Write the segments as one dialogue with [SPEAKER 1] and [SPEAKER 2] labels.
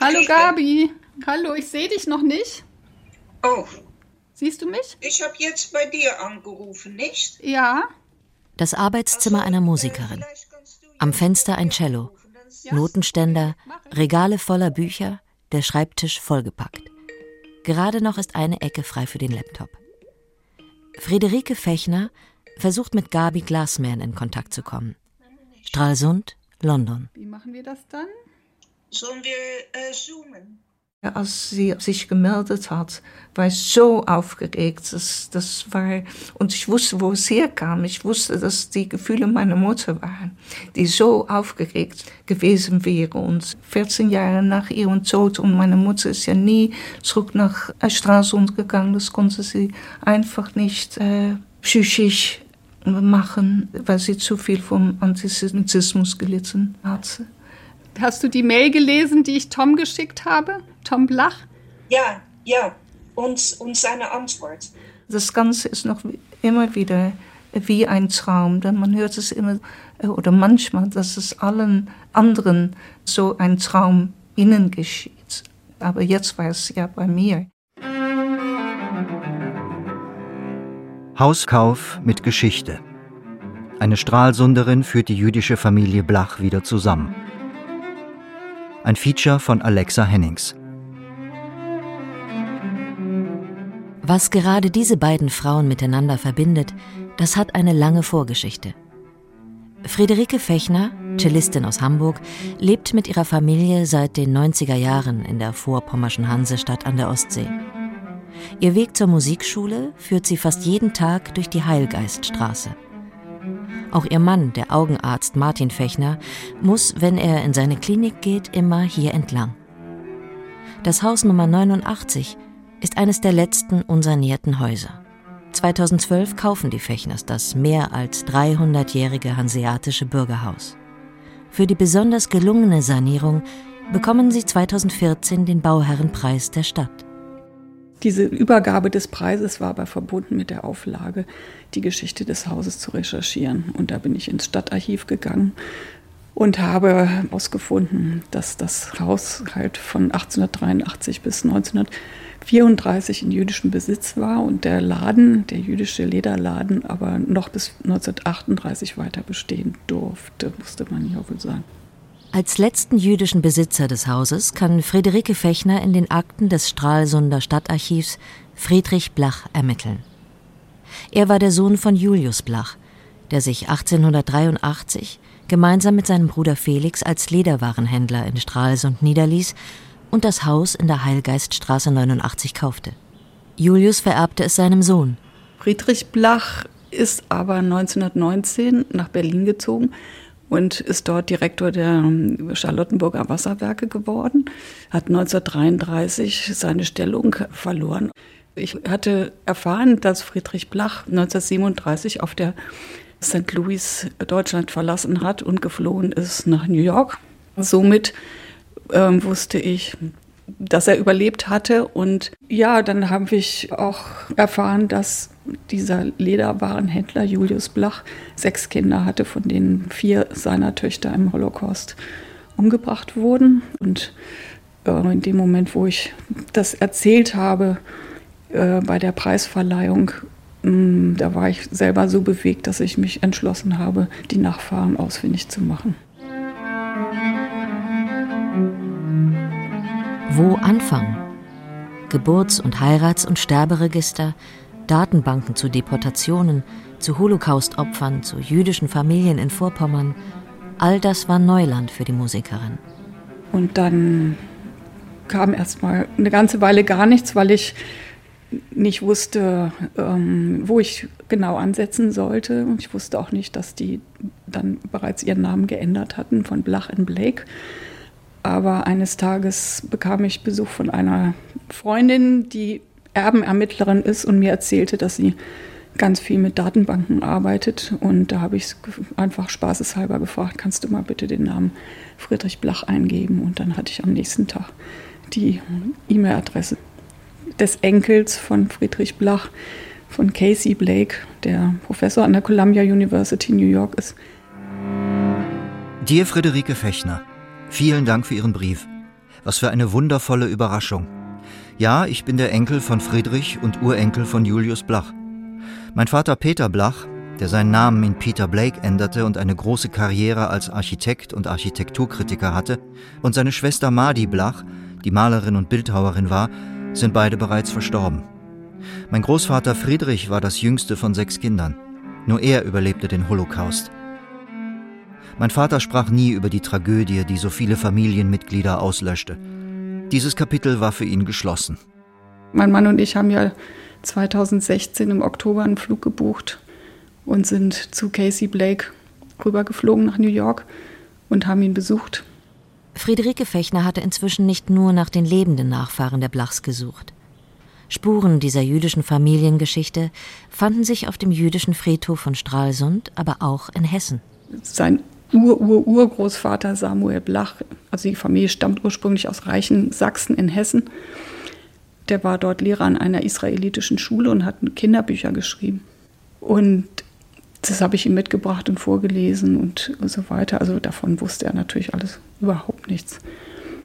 [SPEAKER 1] Hallo Gabi. Hallo, ich sehe dich noch nicht.
[SPEAKER 2] Oh.
[SPEAKER 1] Siehst du mich?
[SPEAKER 2] Ich habe jetzt bei dir angerufen, nicht?
[SPEAKER 1] Ja.
[SPEAKER 3] Das Arbeitszimmer einer Musikerin. Am Fenster ein Cello. Notenständer, Regale voller Bücher, der Schreibtisch vollgepackt. Gerade noch ist eine Ecke frei für den Laptop. Friederike Fechner versucht mit Gabi Glassman in Kontakt zu kommen. Stralsund, London.
[SPEAKER 1] Wie machen wir das dann?
[SPEAKER 2] Sollen wir äh, zoomen?
[SPEAKER 4] Als sie sich gemeldet hat, war ich so aufgeregt. Das, das war, und ich wusste, wo es herkam. Ich wusste, dass die Gefühle meiner Mutter waren, die so aufgeregt gewesen wäre. Und 14 Jahre nach ihrem Tod, und meine Mutter ist ja nie zurück nach Stralsund gegangen, das konnte sie einfach nicht äh, psychisch machen, weil sie zu viel vom Antisemitismus gelitten hatte.
[SPEAKER 1] Hast du die Mail gelesen, die ich Tom geschickt habe? Tom Blach?
[SPEAKER 2] Ja, ja. Und, und seine Antwort.
[SPEAKER 4] Das Ganze ist noch immer wieder wie ein Traum, denn man hört es immer oder manchmal, dass es allen anderen so ein Traum innen geschieht. Aber jetzt war es ja bei mir.
[SPEAKER 5] Hauskauf mit Geschichte. Eine Stralsunderin führt die jüdische Familie Blach wieder zusammen. Ein Feature von Alexa Hennings.
[SPEAKER 3] Was gerade diese beiden Frauen miteinander verbindet, das hat eine lange Vorgeschichte. Friederike Fechner, Cellistin aus Hamburg, lebt mit ihrer Familie seit den 90er Jahren in der vorpommerschen Hansestadt an der Ostsee. Ihr Weg zur Musikschule führt sie fast jeden Tag durch die Heilgeiststraße. Auch ihr Mann, der Augenarzt Martin Fechner, muss, wenn er in seine Klinik geht, immer hier entlang. Das Haus Nummer 89 ist eines der letzten unsanierten Häuser. 2012 kaufen die Fechners das mehr als 300-jährige hanseatische Bürgerhaus. Für die besonders gelungene Sanierung bekommen sie 2014 den Bauherrenpreis der Stadt.
[SPEAKER 1] Diese Übergabe des Preises war aber verbunden mit der Auflage, die Geschichte des Hauses zu recherchieren. Und da bin ich ins Stadtarchiv gegangen und habe herausgefunden, dass das Haus halt von 1883 bis 1934 in jüdischem Besitz war und der Laden, der jüdische Lederladen, aber noch bis 1938 weiter bestehen durfte, musste man ja wohl sagen.
[SPEAKER 3] Als letzten jüdischen Besitzer des Hauses kann Friederike Fechner in den Akten des Stralsunder Stadtarchivs Friedrich Blach ermitteln. Er war der Sohn von Julius Blach, der sich 1883 gemeinsam mit seinem Bruder Felix als Lederwarenhändler in Stralsund niederließ und das Haus in der Heilgeiststraße 89 kaufte. Julius vererbte es seinem Sohn.
[SPEAKER 1] Friedrich Blach ist aber 1919 nach Berlin gezogen und ist dort Direktor der ähm, Charlottenburger Wasserwerke geworden, hat 1933 seine Stellung verloren. Ich hatte erfahren, dass Friedrich Blach 1937 auf der St. Louis Deutschland verlassen hat und geflohen ist nach New York. Somit ähm, wusste ich, dass er überlebt hatte. Und ja, dann habe ich auch erfahren, dass dieser Lederwarenhändler Julius Blach sechs Kinder hatte, von denen vier seiner Töchter im Holocaust umgebracht wurden. Und äh, in dem Moment, wo ich das erzählt habe äh, bei der Preisverleihung, mh, mm, da war ich selber so bewegt, dass ich mich entschlossen habe, die Nachfahren ausfindig zu machen.
[SPEAKER 3] Wo anfangen? Geburts- und Heirats- und Sterberegister, Datenbanken zu Deportationen, zu Holocaust-Opfern, zu jüdischen Familien in Vorpommern. All das war Neuland für die Musikerin.
[SPEAKER 1] Und dann kam erst mal eine ganze Weile gar nichts, weil ich nicht wusste, ähm, wo ich genau ansetzen sollte. Ich wusste auch nicht, dass die dann bereits ihren Namen geändert hatten von Blach in Blake. Aber eines Tages bekam ich Besuch von einer Freundin, die Erbenermittlerin ist und mir erzählte, dass sie ganz viel mit Datenbanken arbeitet. Und da habe ich einfach spaßeshalber gefragt, kannst du mal bitte den Namen Friedrich Blach eingeben? Und dann hatte ich am nächsten Tag die E-Mail-Adresse des Enkels von Friedrich Blach, von Casey Blake, der Professor an der Columbia University New York ist.
[SPEAKER 5] Dir, Friederike Fechner, vielen Dank für Ihren Brief. Was für eine wundervolle Überraschung. Ja, ich bin der Enkel von Friedrich und Urenkel von Julius Blach. Mein Vater Peter Blach, der seinen Namen in Peter Blake änderte und eine große Karriere als Architekt und Architekturkritiker hatte, und seine Schwester Madi Blach, die Malerin und Bildhauerin war, sind beide bereits verstorben. Mein Großvater Friedrich war das jüngste von sechs Kindern. Nur er überlebte den Holocaust. Mein Vater sprach nie über die Tragödie, die so viele Familienmitglieder auslöschte. Dieses Kapitel war für ihn geschlossen.
[SPEAKER 1] Mein Mann und ich haben ja 2016 im Oktober einen Flug gebucht und sind zu Casey Blake rübergeflogen nach New York und haben ihn besucht.
[SPEAKER 3] Friederike Fechner hatte inzwischen nicht nur nach den lebenden Nachfahren der Blachs gesucht. Spuren dieser jüdischen Familiengeschichte fanden sich auf dem jüdischen Friedhof von Stralsund, aber auch in Hessen.
[SPEAKER 1] Sein Ur-Ur-Urgroßvater Samuel Blach, also die Familie stammt ursprünglich aus Reichen Sachsen in Hessen. Der war dort Lehrer an einer israelitischen Schule und hat Kinderbücher geschrieben. Und das habe ich ihm mitgebracht und vorgelesen und so weiter. Also davon wusste er natürlich alles überhaupt nichts.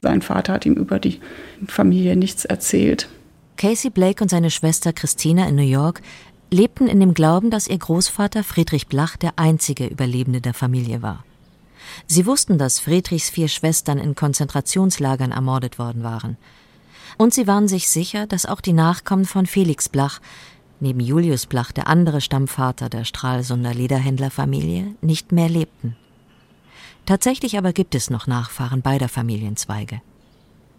[SPEAKER 1] Sein Vater hat ihm über die Familie nichts erzählt.
[SPEAKER 3] Casey Blake und seine Schwester Christina in New York lebten in dem Glauben, dass ihr Großvater Friedrich Blach der einzige Überlebende der Familie war. Sie wussten, dass Friedrichs vier Schwestern in Konzentrationslagern ermordet worden waren. Und sie waren sich sicher, dass auch die Nachkommen von Felix Blach, neben Julius Blach der andere Stammvater der Stralsunder Lederhändlerfamilie, nicht mehr lebten. Tatsächlich aber gibt es noch Nachfahren beider Familienzweige.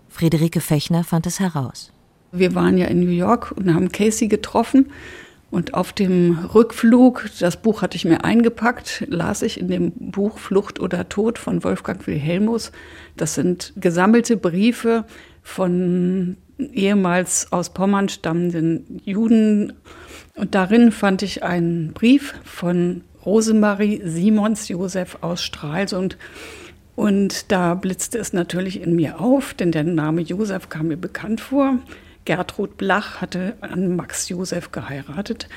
[SPEAKER 3] Friederike Fechner fand es heraus.
[SPEAKER 1] Wir waren ja in New York und haben Casey getroffen und auf dem Rückflug, das Buch hatte ich mir eingepackt, las ich in dem Buch Flucht oder Tod von Wolfgang Wilhelmus. Das sind gesammelte Briefe von ehemals aus Pommern stammenden Juden. Und darin fand ich einen Brief von Rosemarie Simons Josef aus Stralsund. Und da blitzte es natürlich in mir auf, denn der Name Josef kam mir bekannt vor. Gertrud Blach hatte an Max Josef geheiratet.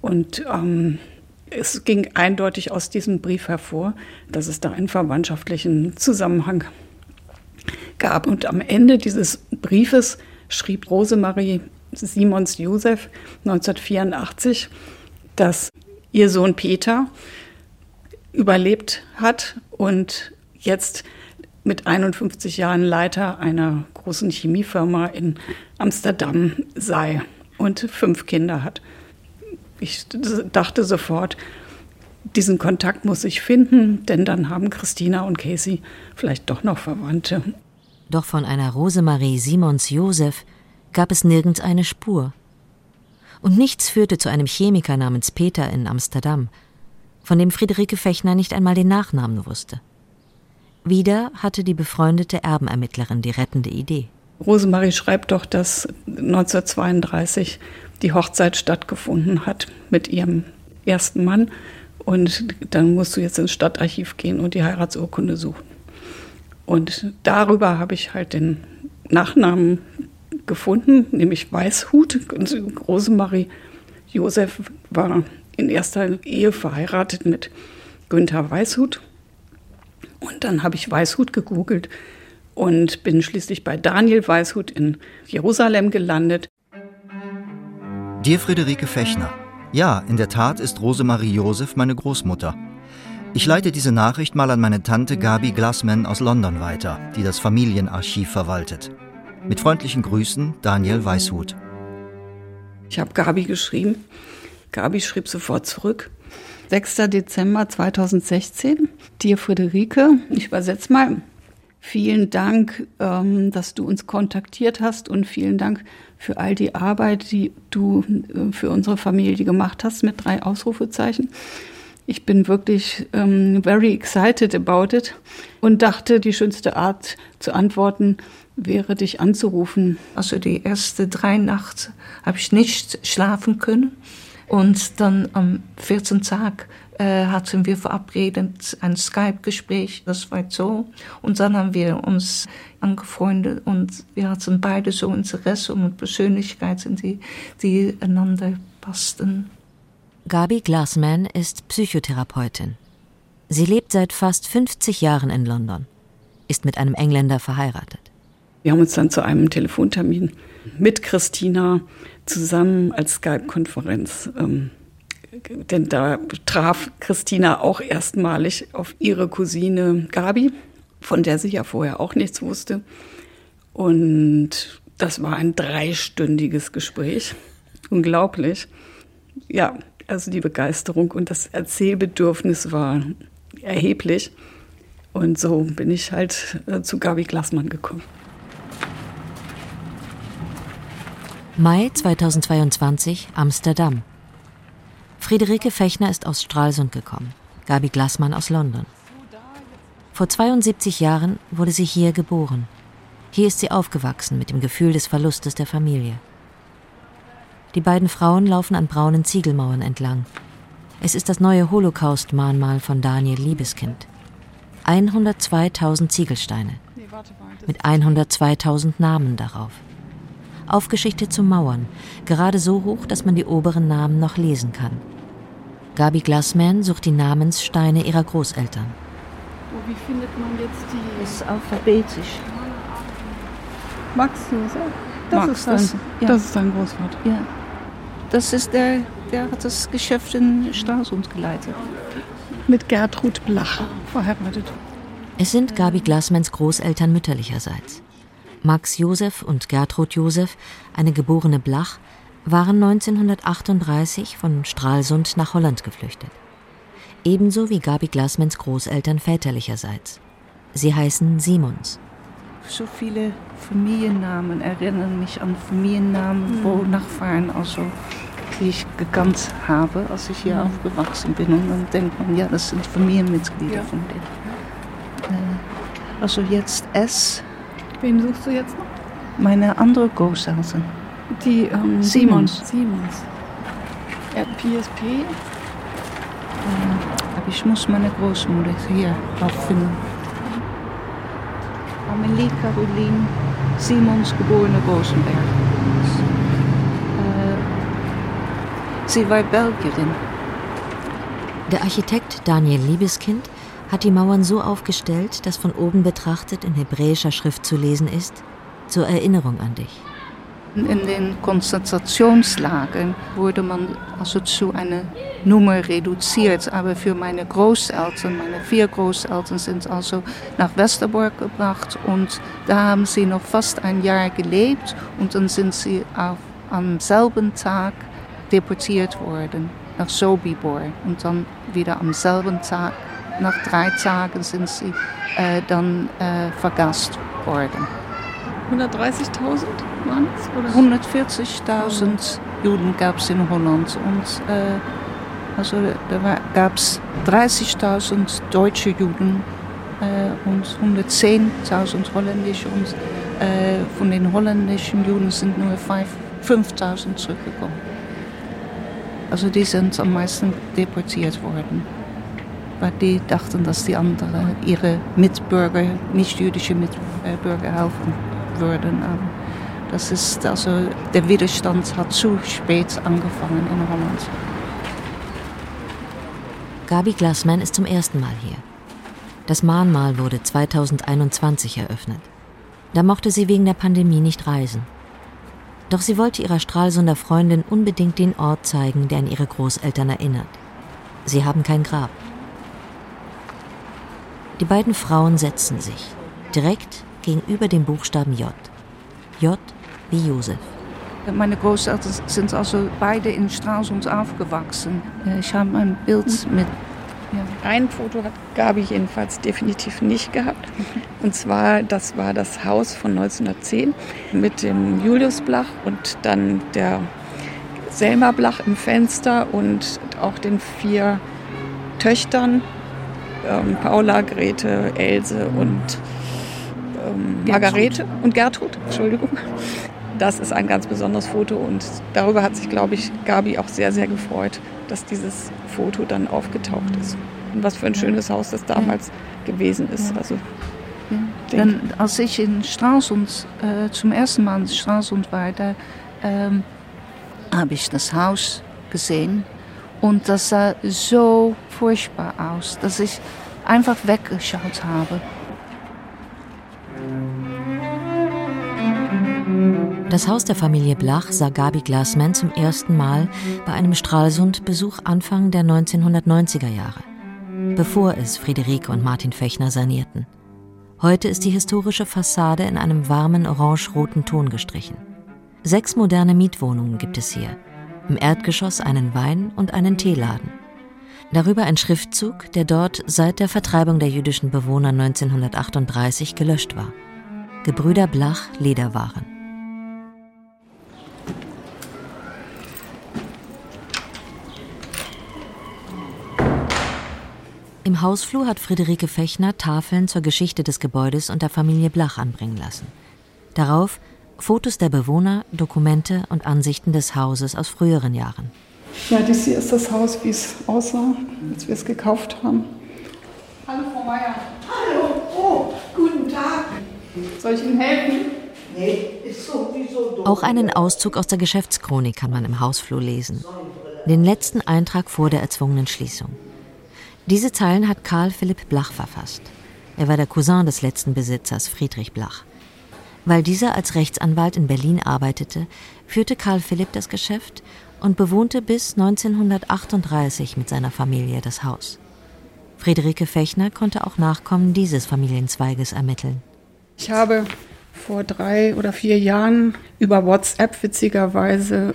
[SPEAKER 1] Und ähm, es ging eindeutig aus diesem Brief hervor, dass es da einen verwandtschaftlichen Zusammenhang gab. Und am Ende dieses Briefes schrieb Rosemarie Simons Josef 1984, dass ihr Sohn Peter überlebt hat und jetzt mit 51 Jahren Leiter einer großen Chemiefirma in Amsterdam sei und fünf Kinder hat. Ich dachte sofort, diesen Kontakt muss ich finden, denn dann haben Christina und Casey vielleicht doch noch Verwandte.
[SPEAKER 3] Doch von einer Rosemarie Simons Josef gab es nirgends eine Spur. Und nichts führte zu einem Chemiker namens Peter in Amsterdam, von dem Friederike Fechner nicht einmal den Nachnamen wusste. Wieder hatte die befreundete Erbenermittlerin die rettende Idee.
[SPEAKER 1] Rosemarie schreibt doch, dass 1932 die Hochzeit stattgefunden hat mit ihrem ersten Mann. Und dann musst du jetzt ins Stadtarchiv gehen und die Heiratsurkunde suchen. Und darüber habe ich halt den Nachnamen gefunden, nämlich Weißhut. Und Rosemarie Josef war in erster Ehe verheiratet mit Günther Weißhut. Und dann habe ich Weißhut gegoogelt und bin schließlich bei Daniel Weißhut in Jerusalem gelandet.
[SPEAKER 5] Dir Friederike Fechner. Ja, in der Tat ist Rosemarie Josef meine Großmutter. Ich leite diese Nachricht mal an meine Tante Gabi Glassman aus London weiter, die das Familienarchiv verwaltet. Mit freundlichen Grüßen, Daniel Weißhut.
[SPEAKER 1] Ich habe Gabi geschrieben. Gabi schrieb sofort zurück. 6. Dezember 2016. Dir Friederike, ich übersetze mal. Vielen Dank, ähm, dass du uns kontaktiert hast und vielen Dank für all die Arbeit, die du äh, für unsere Familie gemacht hast mit drei Ausrufezeichen. Ich bin wirklich ähm, very excited about it und dachte, die schönste Art zu antworten wäre, dich anzurufen.
[SPEAKER 4] Also die erste drei Nacht habe ich nicht schlafen können. Und dann am 14. Tag äh, hatten wir verabredet ein Skype-Gespräch, das war so. Und dann haben wir uns angefreundet und wir hatten beide so Interesse und Persönlichkeiten, die, die einander passten.
[SPEAKER 3] Gabi Glassman ist Psychotherapeutin. Sie lebt seit fast 50 Jahren in London, ist mit einem Engländer verheiratet.
[SPEAKER 1] Wir haben uns dann zu einem Telefontermin mit Christina zusammen als Skype-Konferenz ähm, denn da traf Christina auch erstmalig auf ihre Cousine Gabi, von der sie ja vorher auch nichts wusste. Und das war ein dreistündiges Gespräch. Unglaublich. Ja, also die Begeisterung und das Erzählbedürfnis war erheblich. Und so bin ich halt äh, zu Gabi Glassmann gekommen.
[SPEAKER 3] Mai 2022, Amsterdam. Friederike Fechner ist aus Stralsund gekommen, Gabi Glassmann aus London. Vor 72 Jahren wurde sie hier geboren. Hier ist sie aufgewachsen mit dem Gefühl des Verlustes der Familie. Die beiden Frauen laufen an braunen Ziegelmauern entlang. Es ist das neue Holocaust-Mahnmal von Daniel Liebeskind. 102.000 Ziegelsteine mit 102.000 Namen darauf. Aufgeschichtet zu Mauern, gerade so hoch, dass man die oberen Namen noch lesen kann. Gabi Glassman sucht die Namenssteine ihrer Großeltern.
[SPEAKER 1] Oh, wie findet man jetzt die?
[SPEAKER 4] Das ist alphabetisch.
[SPEAKER 1] Max Josef? Das,
[SPEAKER 4] Max,
[SPEAKER 1] ist dein,
[SPEAKER 4] das- ja.
[SPEAKER 1] das ist dein Großvater.
[SPEAKER 4] Ja. Das ist der, der hat das Geschäft in Stralsund geleitet.
[SPEAKER 1] Mit Gertrud Blach verheiratet.
[SPEAKER 3] Es sind Gabi Glassmans Großeltern mütterlicherseits. Max Josef und Gertrud Josef, eine geborene Blach, waren 1938 von Stralsund nach Holland geflüchtet. Ebenso wie Gabi Glassmans Großeltern väterlicherseits. Sie heißen Simons.
[SPEAKER 4] So viele Familiennamen erinnern mich an Familiennamen, wo Nachfahren, also die ich gekannt habe, als ich hier aufgewachsen bin. Und dann denkt man, ja, das sind Familienmitglieder
[SPEAKER 1] Ja.
[SPEAKER 4] von denen. Äh, also jetzt S,
[SPEAKER 1] Wen suchst du jetzt noch?
[SPEAKER 4] meine andere Großeltern.
[SPEAKER 1] Die ähm,
[SPEAKER 4] Simons.
[SPEAKER 1] Simons. Ja, PSP.
[SPEAKER 4] Aber ich muss meine Großmutter hier auffinden. Amelie Caroline Simons, geborene Rosenberg. Äh, sie war Belgierin.
[SPEAKER 3] Der Architekt Daniel Liebeskind hat die Mauern so aufgestellt, dass von oben betrachtet in hebräischer Schrift zu lesen ist: Zur Erinnerung an dich.
[SPEAKER 4] In den Konzentrationslagern wurde man also zu einer Nummer reduziert. Aber für meine Großeltern, meine vier Großeltern, sind also nach Westerbork gebracht und da haben sie noch fast ein Jahr gelebt und dann sind sie auf, am selben Tag deportiert worden nach Sobibor und dann wieder am selben Tag, nach drei Tagen sind sie äh, dann äh, vergast worden.
[SPEAKER 1] 130.000 waren es? Oder?
[SPEAKER 4] 140.000 Juden gab es in Holland und äh, also da gab es 30.000 deutsche Juden äh, und 110.000 holländische und äh, von den holländischen Juden sind nur 5.000 zurückgekommen. Also die sind am meisten deportiert worden, weil die dachten, dass die anderen ihre Mitbürger, nicht-jüdische Mitbürger helfen würden. Aber das ist also, der Widerstand hat zu spät angefangen in Holland.
[SPEAKER 3] Gabi Glassman ist zum ersten Mal hier. Das Mahnmal wurde 2021 eröffnet. Da mochte sie wegen der Pandemie nicht reisen. Doch sie wollte ihrer Stralsunder Freundin unbedingt den Ort zeigen, der an ihre Großeltern erinnert. Sie haben kein Grab. Die beiden Frauen setzen sich, direkt gegenüber dem Buchstaben J. J wie Josef.
[SPEAKER 4] Meine Großeltern sind also beide in Stralsund aufgewachsen. Ich habe ein Bild mit
[SPEAKER 1] Ein Foto hat Gabi jedenfalls definitiv nicht gehabt. Und zwar, das war das Haus von 1910 mit dem Julius Blach und dann der Selma Blach im Fenster und auch den vier Töchtern, ähm, Paula, Grete, Else und ähm, Margarete und Gertrud, Entschuldigung. Das ist ein ganz besonderes Foto und darüber hat sich, glaube ich, Gabi auch sehr, sehr gefreut, dass dieses Foto dann aufgetaucht ist. Und was für ein schönes Haus das damals gewesen ist. Also,
[SPEAKER 4] Denn als ich in Stralsund äh, zum ersten Mal in Stralsund war, da ähm, habe ich das Haus gesehen und das sah so furchtbar aus, dass ich einfach weggeschaut habe.
[SPEAKER 3] Das Haus der Familie Blach sah Gabi Glassman zum ersten Mal bei einem Stralsund-Besuch Anfang der 1990er Jahre, bevor es Friederike und Martin Fechner sanierten. Heute ist die historische Fassade in einem warmen orange-roten Ton gestrichen. Sechs moderne Mietwohnungen gibt es hier. Im Erdgeschoss einen Wein- und einen Teeladen. Darüber ein Schriftzug, der dort seit der Vertreibung der jüdischen Bewohner 1938 gelöscht war. Gebrüder Blach Lederwaren. Im Hausflur hat Friederike Fechner Tafeln zur Geschichte des Gebäudes und der Familie Blach anbringen lassen. Darauf Fotos der Bewohner, Dokumente und Ansichten des Hauses aus früheren Jahren.
[SPEAKER 1] Ja, das hier ist das Haus, wie es aussah, als wir es gekauft haben. Hallo, Frau Meier.
[SPEAKER 6] Hallo, oh, guten Tag.
[SPEAKER 1] Soll ich Ihnen helfen?
[SPEAKER 6] Nee, ist sowieso doof.
[SPEAKER 3] Auch einen Auszug aus der Geschäftschronik kann man im Hausflur lesen. Den letzten Eintrag vor der erzwungenen Schließung. Diese Zeilen hat Karl Philipp Blach verfasst. Er war der Cousin des letzten Besitzers, Friedrich Blach. Weil dieser als Rechtsanwalt in Berlin arbeitete, führte Karl Philipp das Geschäft und bewohnte bis 1938 mit seiner Familie das Haus. Friederike Fechner konnte auch Nachkommen dieses Familienzweiges ermitteln.
[SPEAKER 1] Ich habe vor drei oder vier Jahren über WhatsApp witzigerweise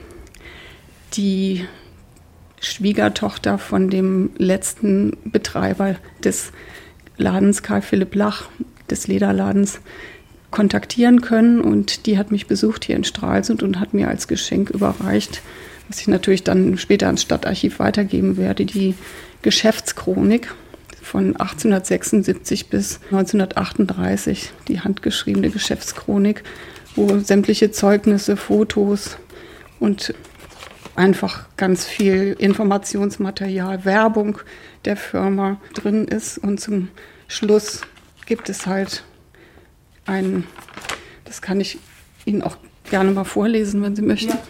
[SPEAKER 1] die Schwiegertochter von dem letzten Betreiber des Ladens, Karl Philipp Lach, des Lederladens, kontaktieren können. Und die hat mich besucht hier in Stralsund und hat mir als Geschenk überreicht, was ich natürlich dann später ans Stadtarchiv weitergeben werde, die Geschäftschronik von 1876 bis 1938, die handgeschriebene Geschäftschronik, wo sämtliche Zeugnisse, Fotos und einfach ganz viel Informationsmaterial, Werbung der Firma drin ist. Und zum Schluss gibt es halt ein, das kann ich Ihnen auch gerne mal vorlesen, wenn Sie möchten. Ja.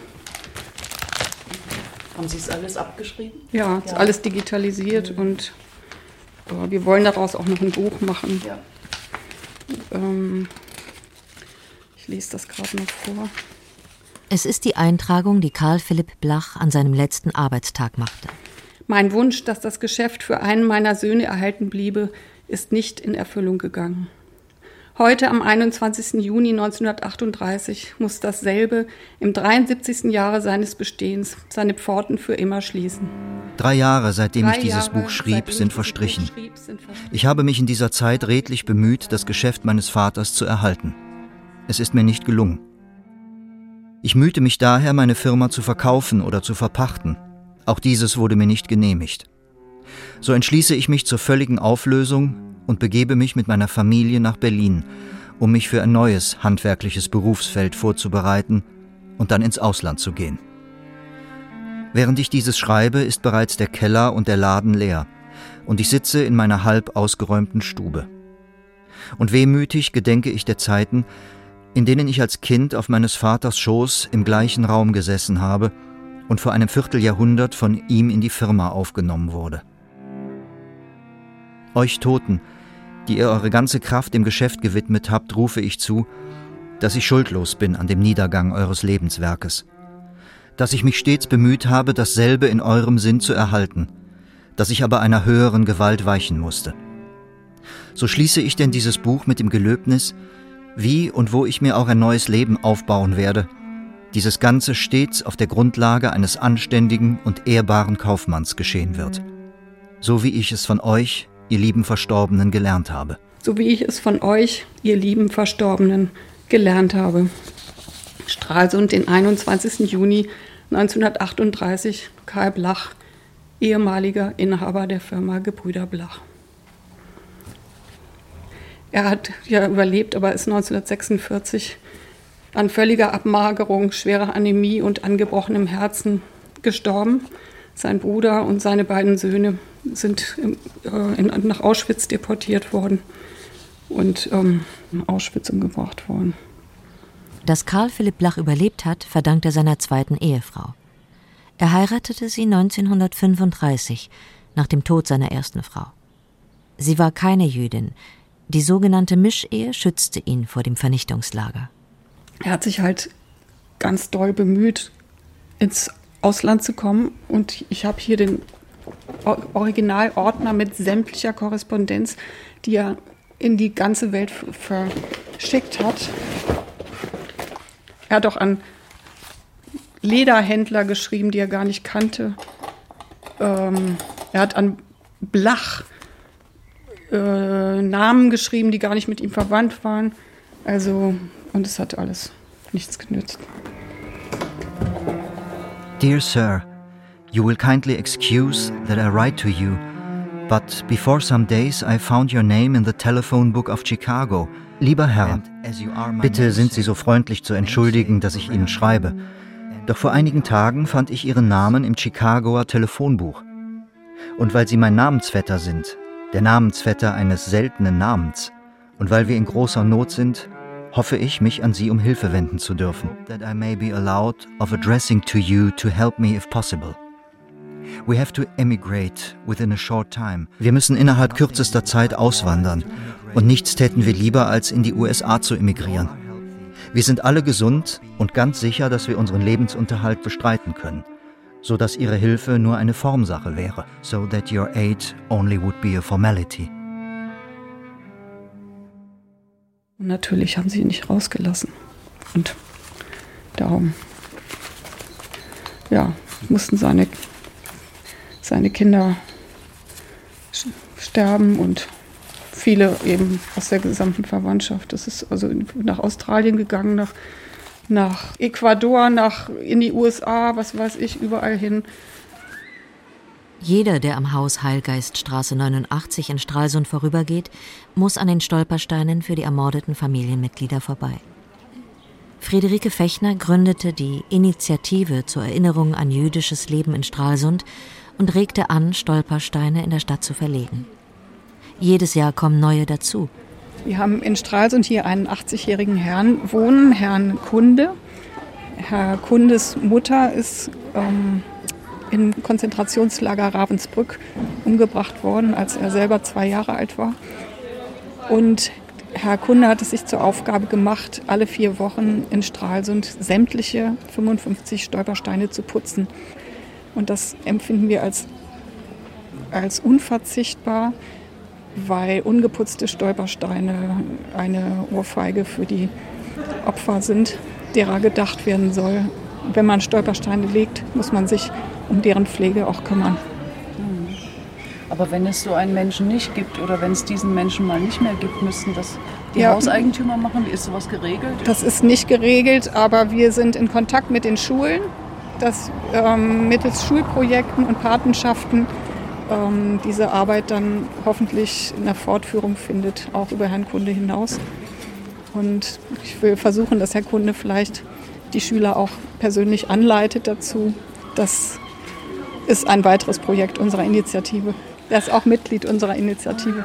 [SPEAKER 7] Haben Sie es alles abgeschrieben?
[SPEAKER 1] Ja, ja. alles digitalisiert mhm. und äh, wir wollen daraus auch noch ein Buch machen. Ja. Ähm, ich lese das gerade noch vor.
[SPEAKER 3] Es ist die Eintragung, die Karl Philipp Blach an seinem letzten Arbeitstag machte.
[SPEAKER 1] Mein Wunsch, dass das Geschäft für einen meiner Söhne erhalten bliebe, ist nicht in Erfüllung gegangen. Heute, am 21. Juni 1938, muss dasselbe im 73. Jahre seines Bestehens seine Pforten für immer schließen.
[SPEAKER 5] Drei Jahre, seitdem Drei ich dieses Jahre, Buch schrieb, sind verstrichen. Schrieb, sind verstrichen. Ich habe mich in dieser Zeit redlich bemüht, das Geschäft meines Vaters zu erhalten. Es ist mir nicht gelungen. Ich mühte mich daher, meine Firma zu verkaufen oder zu verpachten. Auch dieses wurde mir nicht genehmigt. So entschließe ich mich zur völligen Auflösung und begebe mich mit meiner Familie nach Berlin, um mich für ein neues handwerkliches Berufsfeld vorzubereiten und dann ins Ausland zu gehen. Während ich dieses schreibe, ist bereits der Keller und der Laden leer, und ich sitze in meiner halb ausgeräumten Stube. Und wehmütig gedenke ich der Zeiten, in denen ich als Kind auf meines Vaters Schoß im gleichen Raum gesessen habe und vor einem Vierteljahrhundert von ihm in die Firma aufgenommen wurde. Euch Toten, die ihr eure ganze Kraft dem Geschäft gewidmet habt, rufe ich zu, dass ich schuldlos bin an dem Niedergang eures Lebenswerkes, dass ich mich stets bemüht habe, dasselbe in eurem Sinn zu erhalten, dass ich aber einer höheren Gewalt weichen musste. So schließe ich denn dieses Buch mit dem Gelöbnis, wie und wo ich mir auch ein neues Leben aufbauen werde. Dieses Ganze stets auf der Grundlage eines anständigen und ehrbaren Kaufmanns geschehen wird. So wie ich es von euch, ihr lieben Verstorbenen, gelernt habe.
[SPEAKER 1] So wie ich es von euch, ihr lieben Verstorbenen, gelernt habe. Stralsund, den 21. Juni 1938, Karl Blach, ehemaliger Inhaber der Firma Gebrüder Blach. Er hat ja überlebt, aber ist 1946 an völliger Abmagerung, schwerer Anämie und angebrochenem Herzen gestorben. Sein Bruder und seine beiden Söhne sind äh, in, nach Auschwitz deportiert worden und ähm, in Auschwitz umgebracht worden.
[SPEAKER 3] Dass Karl Philipp Blach überlebt hat, verdankt er seiner zweiten Ehefrau. Er heiratete sie 1935 nach dem Tod seiner ersten Frau. Sie war keine Jüdin, die sogenannte Mischehe schützte ihn vor dem Vernichtungslager.
[SPEAKER 1] Er hat sich halt ganz doll bemüht, ins Ausland zu kommen. Und ich habe hier den Originalordner mit sämtlicher Korrespondenz, die er in die ganze Welt verschickt hat. Er hat auch an Lederhändler geschrieben, die er gar nicht kannte. Ähm, er hat an Blach äh, Namen geschrieben, die gar nicht mit ihm verwandt waren. Also, und es hat alles nichts genützt.
[SPEAKER 5] Dear Sir, you will kindly excuse that I write to you, but before some days I found your name in the telephone book of Chicago. Lieber Herr, bitte sind Sie so freundlich zu entschuldigen, dass ich Ihnen schreibe. Doch vor einigen Tagen fand ich Ihren Namen im Chicagoer Telefonbuch. Und weil Sie mein Namensvetter sind, der Namensvetter eines seltenen Namens, und weil wir in großer Not sind, hoffe ich, mich an Sie um Hilfe wenden zu dürfen. That I may be allowed of addressing to you to help me if possible. We have to emigrate within a short time. Wir müssen innerhalb kürzester Zeit auswandern und nichts täten wir lieber, als in die USA zu emigrieren. Wir sind alle gesund und ganz sicher, dass wir unseren Lebensunterhalt bestreiten können, so dass Ihre Hilfe nur eine Formsache wäre, so that your aid only would be a formality.
[SPEAKER 1] Und natürlich haben sie ihn nicht rausgelassen. Und darum, ja, mussten seine, seine Kinder sterben und viele eben aus der gesamten Verwandtschaft. Das ist also nach Australien gegangen, nach, nach Ecuador, nach in die USA, was weiß ich, überall hin.
[SPEAKER 3] Jeder, der am Haus Heilgeiststraße 89 in Stralsund vorübergeht, muss an den Stolpersteinen für die ermordeten Familienmitglieder vorbei. Friederike Fechner gründete die Initiative zur Erinnerung an jüdisches Leben in Stralsund und regte an, Stolpersteine in der Stadt zu verlegen. Jedes Jahr kommen neue dazu.
[SPEAKER 1] Wir haben in Stralsund hier einen 80-jährigen Herrn wohnen, Herrn Kunde. Herr Kundes Mutter ist ähm, im Konzentrationslager Ravensbrück umgebracht worden, als er selber zwei Jahre alt war. Und Herr Kunde hat es sich zur Aufgabe gemacht, alle vier Wochen in Stralsund sämtliche 55 Stolpersteine zu putzen. Und das empfinden wir als, als unverzichtbar, weil ungeputzte Stolpersteine eine Ohrfeige für die Opfer sind, derer gedacht werden soll. Wenn man Stolpersteine legt, muss man sich um deren Pflege auch kümmern. Mhm.
[SPEAKER 7] Aber wenn es so einen Menschen nicht gibt oder wenn es diesen Menschen mal nicht mehr gibt, müssten das die ja, Hauseigentümer machen? Wie ist sowas geregelt?
[SPEAKER 1] Das ist nicht geregelt, aber wir sind in Kontakt mit den Schulen, dass ähm, mittels Schulprojekten und Patenschaften ähm, diese Arbeit dann hoffentlich in der Fortführung findet, auch über Herrn Kunde hinaus. Und ich will versuchen, dass Herr Kunde vielleicht die Schüler auch persönlich anleitet dazu, dass ist ein weiteres Projekt unserer Initiative. Er ist auch Mitglied unserer Initiative.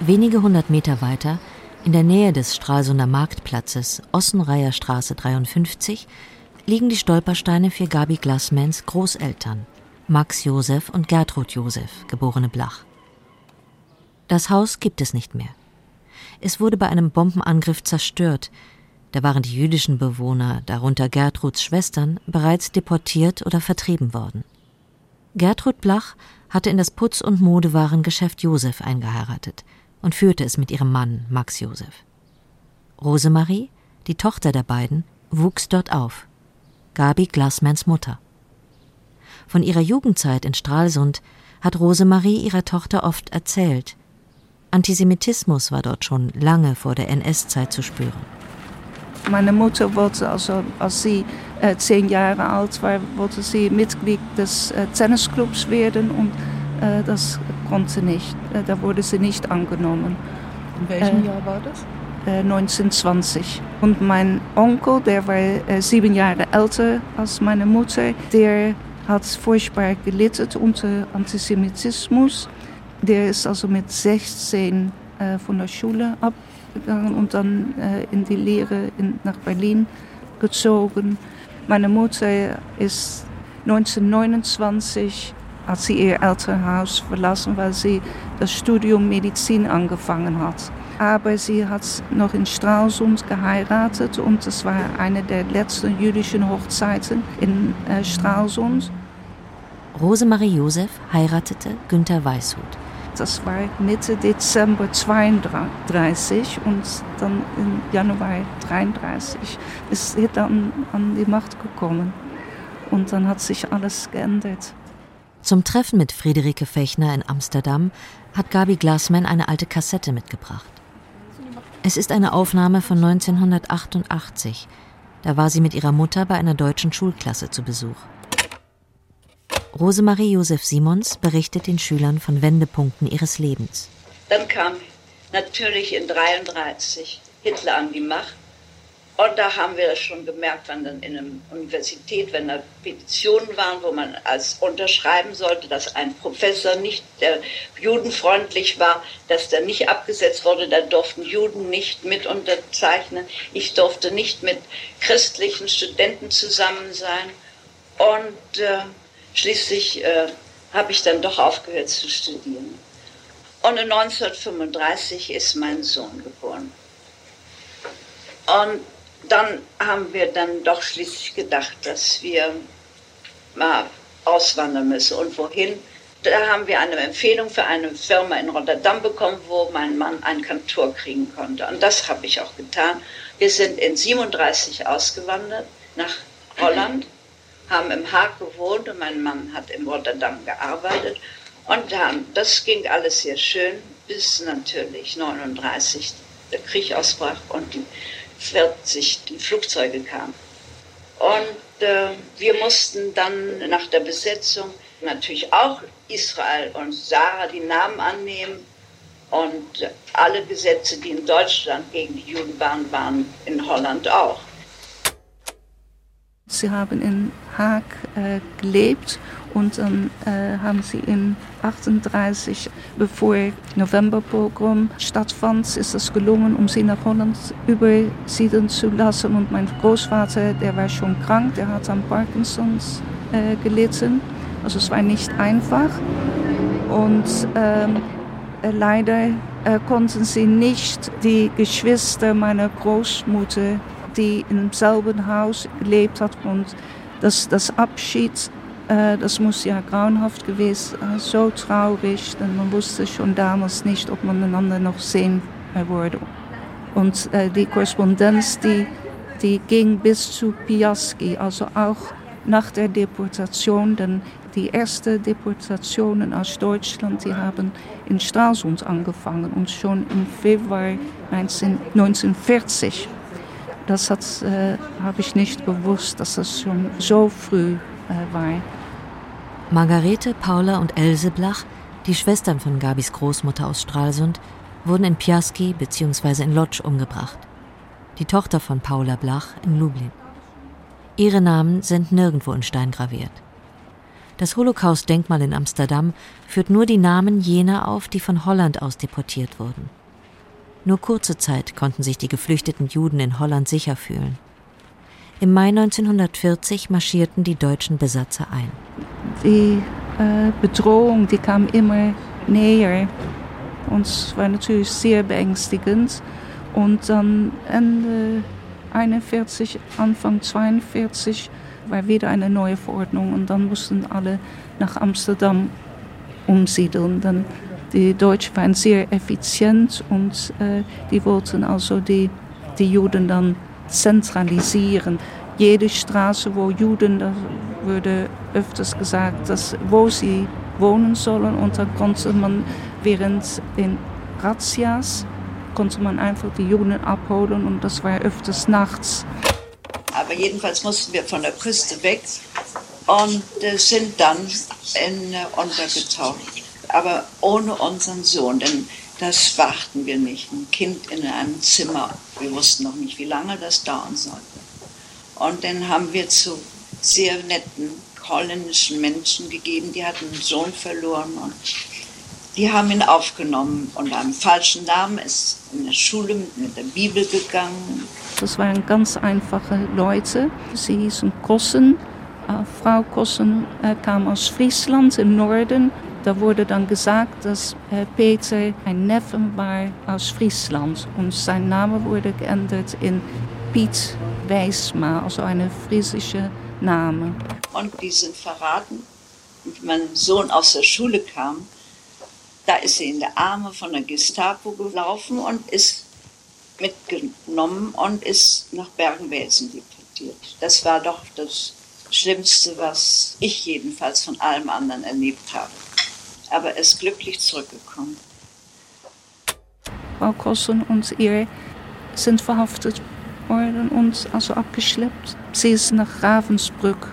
[SPEAKER 3] Wenige hundert Meter weiter, in der Nähe des Stralsunder Marktplatzes, Ossenreiher Straße 53, liegen die Stolpersteine für Gabi Glassmans Großeltern, Max Josef und Gertrud Josef, geborene Blach. Das Haus gibt es nicht mehr. Es wurde bei einem Bombenangriff zerstört, da waren die jüdischen Bewohner, darunter Gertruds Schwestern, bereits deportiert oder vertrieben worden. Gertrud Blach hatte in das Putz- und Modewarengeschäft Josef eingeheiratet und führte es mit ihrem Mann Max Josef. Rosemarie, die Tochter der beiden, wuchs dort auf. Gabi Glassmans Mutter. Von ihrer Jugendzeit in Stralsund hat Rosemarie ihrer Tochter oft erzählt. Antisemitismus war dort schon lange vor der NS-Zeit zu spüren.
[SPEAKER 4] Meine Mutter wollte, also, als sie äh, zehn Jahre alt war, wollte sie Mitglied des äh, Tennisclubs werden und äh, das konnte nicht. Da wurde sie nicht angenommen.
[SPEAKER 7] In welchem Jahr war das?
[SPEAKER 4] 1920. Äh, und mein Onkel, der war sieben Jahre älter als meine Mutter, der hat furchtbar gelitten unter Antisemitismus. Der ist also mit 16 von der Schule ab gegangen und dann äh, in die Lehre in, nach Berlin gezogen. Meine Mutter ist 1929, als sie ihr Elternhaus verlassen, weil sie das Studium Medizin angefangen hat. aber sie hat noch in Stralsund geheiratet und das war eine der letzten jüdischen Hochzeiten in äh, Stralsund.
[SPEAKER 3] Rosemarie Josef heiratete Günter Weishut.
[SPEAKER 4] Das war Mitte Dezember 32 und dann im Januar 33 ist sie dann an die Macht gekommen. Und dann hat sich alles geändert.
[SPEAKER 3] Zum Treffen mit Friederike Fechner in Amsterdam hat Gabi Glassman eine alte Kassette mitgebracht. Es ist eine Aufnahme von 1988. Da war sie mit ihrer Mutter bei einer deutschen Schulklasse zu Besuch. Rosemarie Josef Simons berichtet den Schülern von Wendepunkten ihres Lebens.
[SPEAKER 8] Dann kam natürlich in 1933 Hitler an die Macht und da haben wir das schon gemerkt, wenn dann in einer Universität, wenn da Petitionen waren, wo man als unterschreiben sollte, dass ein Professor nicht, der judenfreundlich war, dass der nicht abgesetzt wurde, da durften Juden nicht mit unterzeichnen. Ich durfte nicht mit christlichen Studenten zusammen sein. Und äh, schließlich äh, habe ich dann doch aufgehört zu studieren. Und 1935 ist mein Sohn geboren. Und dann haben wir dann doch schließlich gedacht, dass wir mal auswandern müssen. Und wohin? Da haben wir eine Empfehlung für eine Firma in Rotterdam bekommen, wo mein Mann ein Kantor kriegen konnte. Und das habe ich auch getan. Wir sind in 37 ausgewandert nach Holland, haben im Haag gewohnt und mein Mann hat in Rotterdam gearbeitet. Und dann, das ging alles sehr schön, bis natürlich 39 der Krieg ausbrach und die 40 die Flugzeuge kamen. Und äh, wir mussten dann nach der Besetzung natürlich auch Israel und Sarah die Namen annehmen. Und alle Gesetze, die in Deutschland gegen die Juden waren, waren in Holland auch.
[SPEAKER 4] Sie haben in Haag äh, gelebt und dann äh, haben sie in 38, bevor Novemberpogrom stattfand, ist es gelungen, um sie nach Holland übersiedeln zu lassen. Und mein Großvater, der war schon krank, der hat an Parkinsons äh, gelitten. Also es war nicht einfach. Und ähm, äh, leider äh, konnten sie nicht die Geschwister meiner Großmutter, die im selben Haus gelebt hat und das, das Abschied äh, das muss ja grauenhaft gewesen, äh, so traurig, denn man wusste schon damals nicht, ob man einander noch sehen würde. Und äh, die Korrespondenz, die, die ging bis zu Piaski, also auch nach der Deportation, denn die ersten Deportationen aus Deutschland, die haben in Stralsund angefangen und schon im Februar 19, 1940. Das äh, habe ich nicht bewusst, dass das schon so früh äh, war.
[SPEAKER 3] Margarete, Paula und Else Blach, die Schwestern von Gabis Großmutter aus Stralsund, wurden in Piaski bzw. in Lodz umgebracht. Die Tochter von Paula Blach in Lublin. Ihre Namen sind nirgendwo in Stein graviert. Das Holocaust-Denkmal in Amsterdam führt nur die Namen jener auf, die von Holland aus deportiert wurden. Nur kurze Zeit konnten sich die geflüchteten Juden in Holland sicher fühlen. Im Mai 1940 marschierten die deutschen Besatzer ein.
[SPEAKER 4] Die äh, Bedrohung, die kam immer näher. Und es war natürlich sehr beängstigend. Und dann Ende 41, Anfang 42 war wieder eine neue Verordnung und dann mussten alle nach Amsterdam umsiedeln. Dann die Deutschen waren sehr effizient und äh, die wollten also die, die Juden dann zentralisieren. Jede Straße, wo Juden, da wurde öfters gesagt, dass, wo sie wohnen sollen. Und dann konnte man während den Razzias konnte man einfach die Juden abholen und das war öfters nachts.
[SPEAKER 8] Aber jedenfalls mussten wir von der Küste weg und äh, sind dann in, äh, untergetaucht. Aber ohne unseren Sohn, denn das warten wir nicht. Ein Kind in einem Zimmer. Wir wussten noch nicht, wie lange das dauern sollte. Und dann haben wir zu sehr netten holländischen Menschen gegeben, die hatten einen Sohn verloren und die haben ihn aufgenommen unter einem falschen Namen, ist in der Schule mit der Bibel gegangen.
[SPEAKER 4] Das waren ganz einfache Leute. Sie hießen Kossen. Äh, Frau Kossen äh, kam aus Friesland im Norden da wurde dann gesagt, dass Peter ein Neffe war aus Friesland und sein Name wurde geändert in Piet Wijsma, also eine friesische Name.
[SPEAKER 8] Und die sind verraten. Und mein Sohn aus der Schule kam, da ist sie in der Arme von der Gestapo gelaufen und ist mitgenommen und ist nach Bergen-Belsen deportiert. Das war doch das Schlimmste, was ich jedenfalls von allem anderen erlebt habe. Aber er ist glücklich zurückgekommen.
[SPEAKER 4] Frau Kossen und ihr sind verhaftet worden und also abgeschleppt. Sie ist nach Ravensbrück,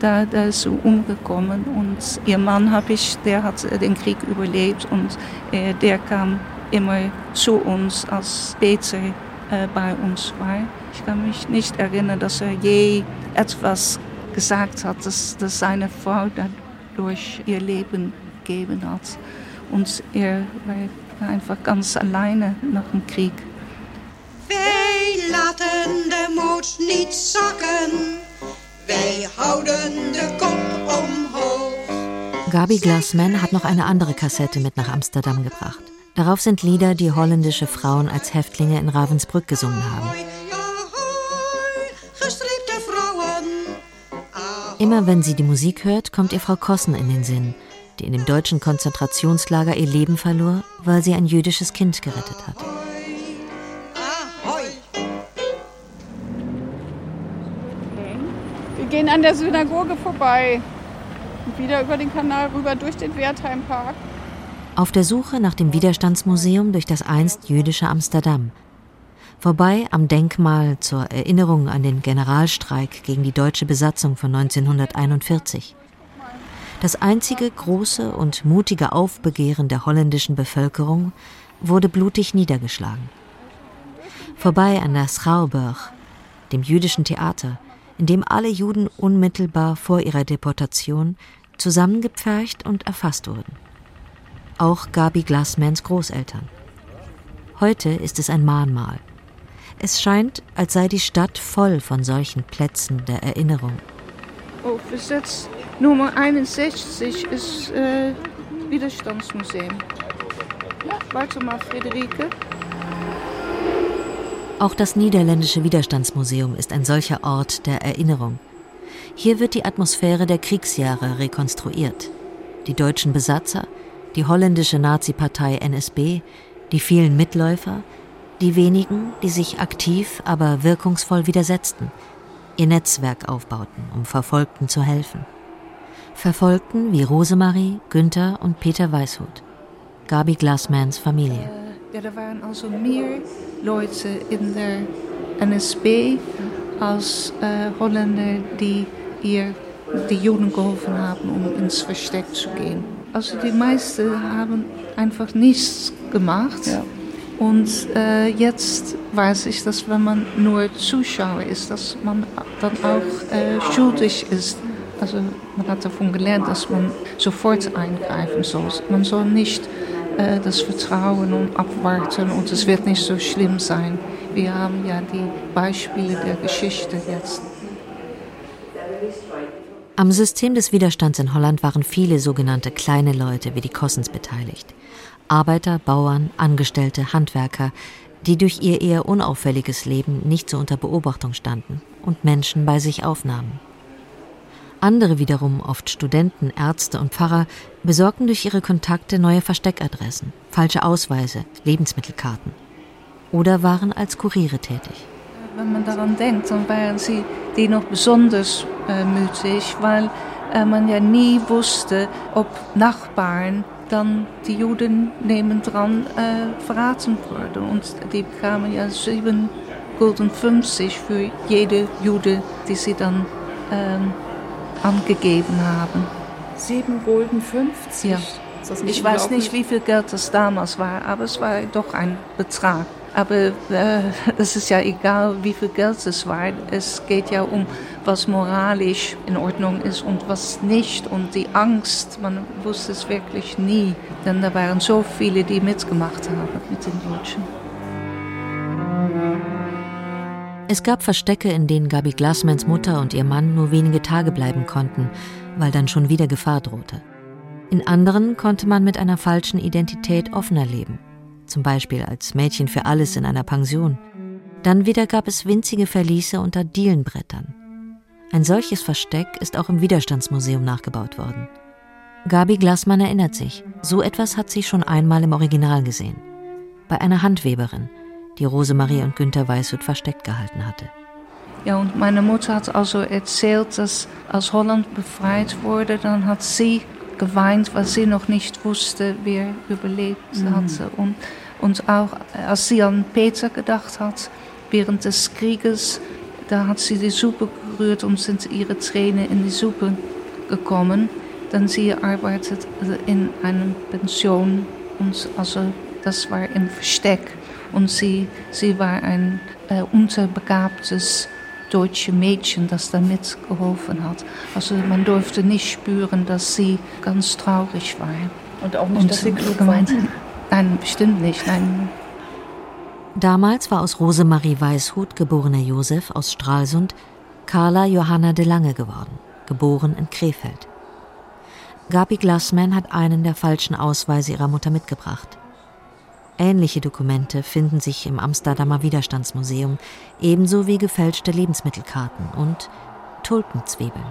[SPEAKER 4] da, da ist sie umgekommen und ihr Mann habe ich, der hat den Krieg überlebt und äh, der kam immer zu uns, als Peter äh, bei uns war. Ich kann mich nicht erinnern, dass er je etwas gesagt hat, dass, dass seine Frau dadurch ihr Leben gegeben hat. Und er war einfach ganz alleine nach dem Krieg.
[SPEAKER 6] Wij laten de moed niet zakken. Wij houden de kop omhoog.
[SPEAKER 3] Gabi Glassman hat noch eine andere Kassette mit nach Amsterdam gebracht. Darauf sind Lieder, die holländische Frauen als Häftlinge in Ravensbrück gesungen haben. Immer wenn sie die Musik hört, kommt ihr Frau Kossen in den Sinn, die in dem deutschen Konzentrationslager ihr Leben verlor, weil sie ein jüdisches Kind gerettet hat.
[SPEAKER 9] Wir gehen an der Synagoge vorbei und wieder über den Kanal rüber durch den Wertheimpark.
[SPEAKER 3] Auf der Suche nach dem Widerstandsmuseum durch das einst jüdische Amsterdam – vorbei am Denkmal zur Erinnerung an den Generalstreik gegen die deutsche Besatzung von 1941. Das einzige große und mutige Aufbegehren der holländischen Bevölkerung wurde blutig niedergeschlagen. Vorbei an der Schouwburg, dem jüdischen Theater, in dem alle Juden unmittelbar vor ihrer Deportation zusammengepfercht und erfasst wurden. Auch Gabi Glassmans Großeltern. Heute ist es ein Mahnmal. Es scheint, als sei die Stadt voll von solchen Plätzen der Erinnerung.
[SPEAKER 4] Oh, Besitz Nummer 61 ist äh, Widerstandsmuseum. Warte mal, Friederike.
[SPEAKER 3] Auch das niederländische Widerstandsmuseum ist ein solcher Ort der Erinnerung. Hier wird die Atmosphäre der Kriegsjahre rekonstruiert. Die deutschen Besatzer, die holländische Nazi-Partei NSB, die vielen Mitläufer, die wenigen, die sich aktiv, aber wirkungsvoll widersetzten, ihr Netzwerk aufbauten, um Verfolgten zu helfen. Verfolgten wie Rosemarie, Günther und Peter Weishut, Gabi Glassmans Familie.
[SPEAKER 4] Äh, ja, da waren also mehr Leute in der NSB als äh, Holländer, die ihr die Juden geholfen haben, um ins Versteck zu gehen. Also die meisten haben einfach nichts gemacht. Ja. Und äh, jetzt weiß ich, dass wenn man nur Zuschauer ist, dass man dann auch äh, schuldig ist. Also man hat davon gelernt, dass man sofort eingreifen soll. Man soll nicht äh, das Vertrauen und abwarten und es wird nicht so schlimm sein. Wir haben ja die Beispiele der Geschichte jetzt.
[SPEAKER 3] Am System des Widerstands in Holland waren viele sogenannte kleine Leute wie die Kossens beteiligt. Arbeiter, Bauern, Angestellte, Handwerker, die durch ihr eher unauffälliges Leben nicht so unter Beobachtung standen und Menschen bei sich aufnahmen. Andere wiederum, oft Studenten, Ärzte und Pfarrer, besorgten durch ihre Kontakte neue Versteckadressen, falsche Ausweise, Lebensmittelkarten oder waren als Kuriere tätig.
[SPEAKER 4] Wenn man daran denkt, dann waren sie die noch besonders äh, mutig, weil äh, man ja nie wusste, ob Nachbarn dann die Juden nebendran äh, verraten wurden. Und die bekamen ja 7 Gulden 50 für jede Jude, die sie dann ähm, angegeben haben.
[SPEAKER 9] 7 Gulden 50?
[SPEAKER 4] Ja. Ich weiß nicht, wie viel Geld das damals war, aber es war doch ein Betrag. Aber äh, es ist ja egal, wie viel Geld es war. Es geht ja um, was moralisch in Ordnung ist und was nicht. Und die Angst, man wusste es wirklich nie. Denn da waren so viele, die mitgemacht haben mit den Deutschen.
[SPEAKER 3] Es gab Verstecke, in denen Gabi Glassmans Mutter und ihr Mann nur wenige Tage bleiben konnten, weil dann schon wieder Gefahr drohte. In anderen konnte man mit einer falschen Identität offener leben, zum Beispiel als Mädchen für alles in einer Pension. Dann wieder gab es winzige Verliese unter Dielenbrettern. Ein solches Versteck ist auch im Widerstandsmuseum nachgebaut worden. Gabi Glassmann erinnert sich, so etwas hat sie schon einmal im Original gesehen. Bei einer Handweberin, die Rosemarie und Günther Weißhut versteckt gehalten hatte.
[SPEAKER 4] Ja, und meine Mutter hat also erzählt, dass als Holland befreit wurde, dann hat sie geweint, weil sie noch nicht wusste, wer überlebt mhm. hatte. Und, und auch als sie an Peter gedacht hat, während des Krieges, da hat sie die Suppe gerührt und sind ihre Tränen in die Suppe gekommen. Denn sie arbeitet in einem Pension und also das war im Versteck. Und sie, sie war ein äh, unterbegabtes deutsche Mädchen, das da mitgeholfen hat. Also man durfte nicht spüren, dass sie ganz traurig war.
[SPEAKER 7] Und auch nicht, Und dass sie klug gemeint.
[SPEAKER 4] Nein, bestimmt nicht. Nein.
[SPEAKER 3] Damals war aus Rosemarie Weishut, geborener Josef aus Stralsund, Carla Johanna de Lange geworden, geboren in Krefeld. Gabi Glassman hat einen der falschen Ausweise ihrer Mutter mitgebracht. Ähnliche Dokumente finden sich im Amsterdamer Widerstandsmuseum, ebenso wie gefälschte Lebensmittelkarten und Tulpenzwiebeln.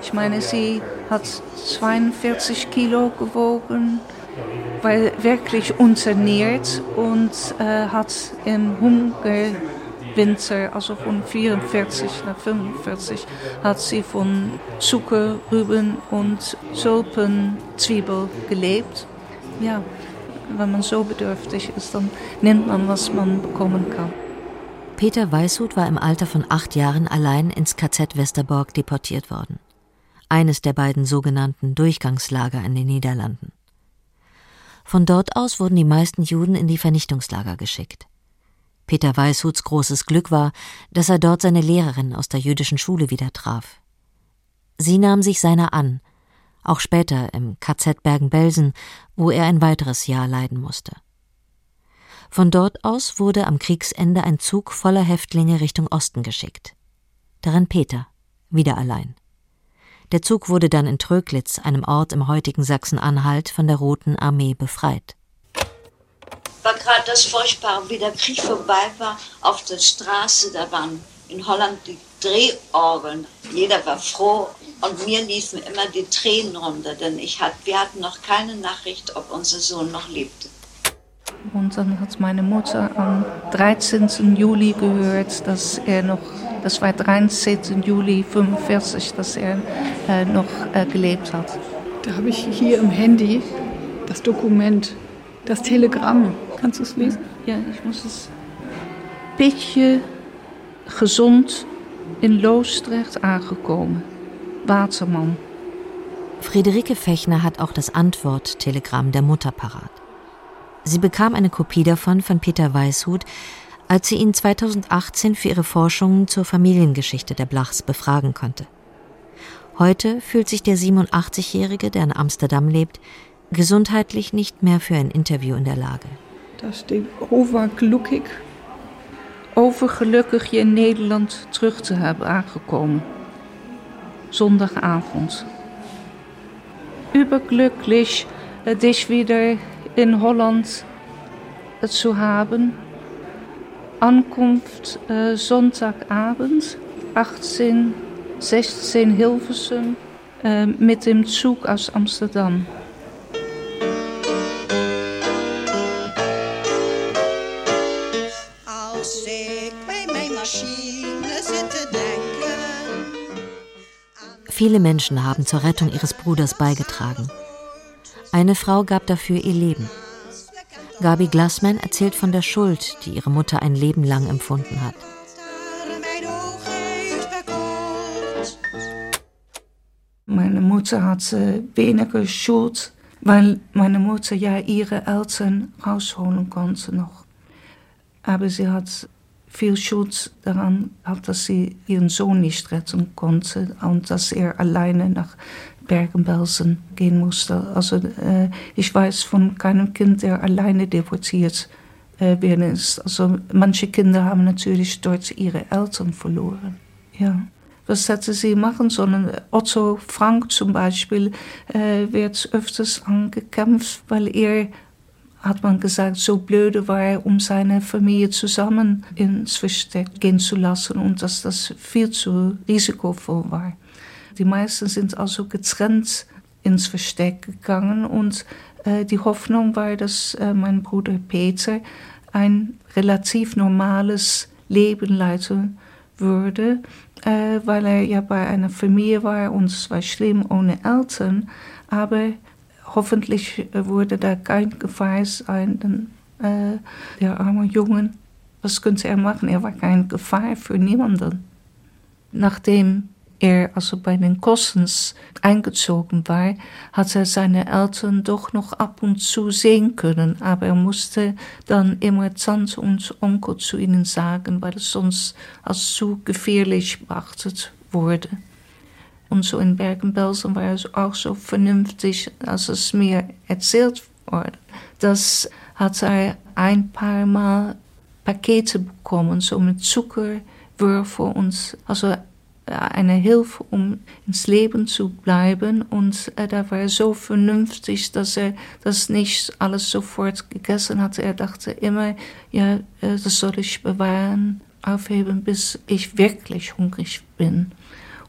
[SPEAKER 4] Ich meine, sie hat 42 Kilo gewogen, war wirklich unternährt und äh, hat im Hungerwinter, also von 44 nach 45, hat sie von Zucker, Rüben und Tulpenzwiebel gelebt. Ja, wenn man so bedürftig ist, dann nimmt man, was man bekommen kann.
[SPEAKER 3] Peter Weißhut war im Alter von acht Jahren allein ins KZ Westerbork deportiert worden. Eines der beiden sogenannten Durchgangslager in den Niederlanden. Von dort aus wurden die meisten Juden in die Vernichtungslager geschickt. Peter Weißhuts großes Glück war, dass er dort seine Lehrerin aus der jüdischen Schule wieder traf. Sie nahm sich seiner an auch später im KZ Bergen-Belsen, wo er ein weiteres Jahr leiden musste. Von dort aus wurde am Kriegsende ein Zug voller Häftlinge Richtung Osten geschickt. Darin Peter, wieder allein. Der Zug wurde dann in Tröglitz, einem Ort im heutigen Sachsen-Anhalt, von der Roten Armee befreit.
[SPEAKER 8] War gerade das Furchtbare, wie der Krieg vorbei war, auf der Straße, da waren in Holland die Drehorgeln. Jeder war froh und mir liefen immer die Tränen runter, denn ich hat, wir hatten noch keine Nachricht, ob unser Sohn noch lebte.
[SPEAKER 4] Und dann hat meine Mutter am 13. Juli gehört, dass er noch, das war 13. Juli 45, dass er äh, noch äh, gelebt hat.
[SPEAKER 1] Da habe ich hier im Handy das Dokument, das Telegramm. Kannst du es lesen?
[SPEAKER 4] Ja, ich muss es. Beetje gezond in Loosdrecht aangekomen. Watermann.
[SPEAKER 3] Friederike Fechner hat auch das Antwort-Telegramm der Mutter parat. Sie bekam eine Kopie davon von Peter Weishut, als sie ihn 2018 für ihre Forschungen zur Familiengeschichte der Blachs befragen konnte. Heute fühlt sich der 87-Jährige, der in Amsterdam lebt, gesundheitlich nicht mehr für ein Interview in der Lage.
[SPEAKER 1] Da steht overgelukkig.
[SPEAKER 4] Overgelukkig je in Nederland terug te hebben aangekomen zondagavond. Überglücklich, dich wieder in Holland zu haben. Ankunft äh, Sonntagabend, 18, 16 Hilversum, äh, mit dem Zug aus Amsterdam.
[SPEAKER 3] Viele Menschen haben zur Rettung ihres Bruders beigetragen. Eine Frau gab dafür ihr Leben. Gabi Glassman erzählt von der Schuld, die ihre Mutter ein Leben lang empfunden hat.
[SPEAKER 4] Meine Mutter hatte weniger Schuld, weil meine Mutter ja ihre Eltern rausholen konnte noch. Aber sie hat viel Schuld daran hat, dass sie ihren Sohn nicht retten konnte und dass er alleine nach Bergen-Belsen gehen musste. Also äh, ich weiß von keinem Kind, der alleine deportiert äh, ist. Also manche Kinder haben natürlich dort ihre Eltern verloren. Ja. was hätte sie machen sollen. Otto Frank zum Beispiel äh, wird öfters angekämpft, weil er hat man gesagt, so blöde war, um seine Familie zusammen ins Versteck gehen zu lassen und dass das viel zu risikovoll war. Die meisten sind also getrennt ins Versteck gegangen und äh, die Hoffnung war, dass äh, mein Bruder Peter ein relativ normales Leben leiten würde, äh, weil er ja bei einer Familie war und es war schlimm ohne Eltern, aber hoffentlich äh, wurde da kein Gefahr sein, denn äh, der arme Junge, was könnte er machen? Er war keine Gefahr für niemanden. Nachdem er also bei den Kostens eingezogen war, hat er seine Eltern doch noch ab und zu sehen können, aber er musste dann immer Tante und Onkel zu ihnen sagen, weil es sonst als zu gefährlich beachtet wurde. Und so in Bergen-Belsen war es auch so vernünftig, als es mir erzählt wurde. Das hat er ein paar Mal Pakete bekommen, so mit Zuckerwürfel und also eine Hilfe, um ins Leben zu bleiben. Und äh, da war er so vernünftig, dass er das nicht alles sofort gegessen hat. Er dachte immer, ja, das soll ich bewahren, aufheben, bis ich wirklich hungrig bin.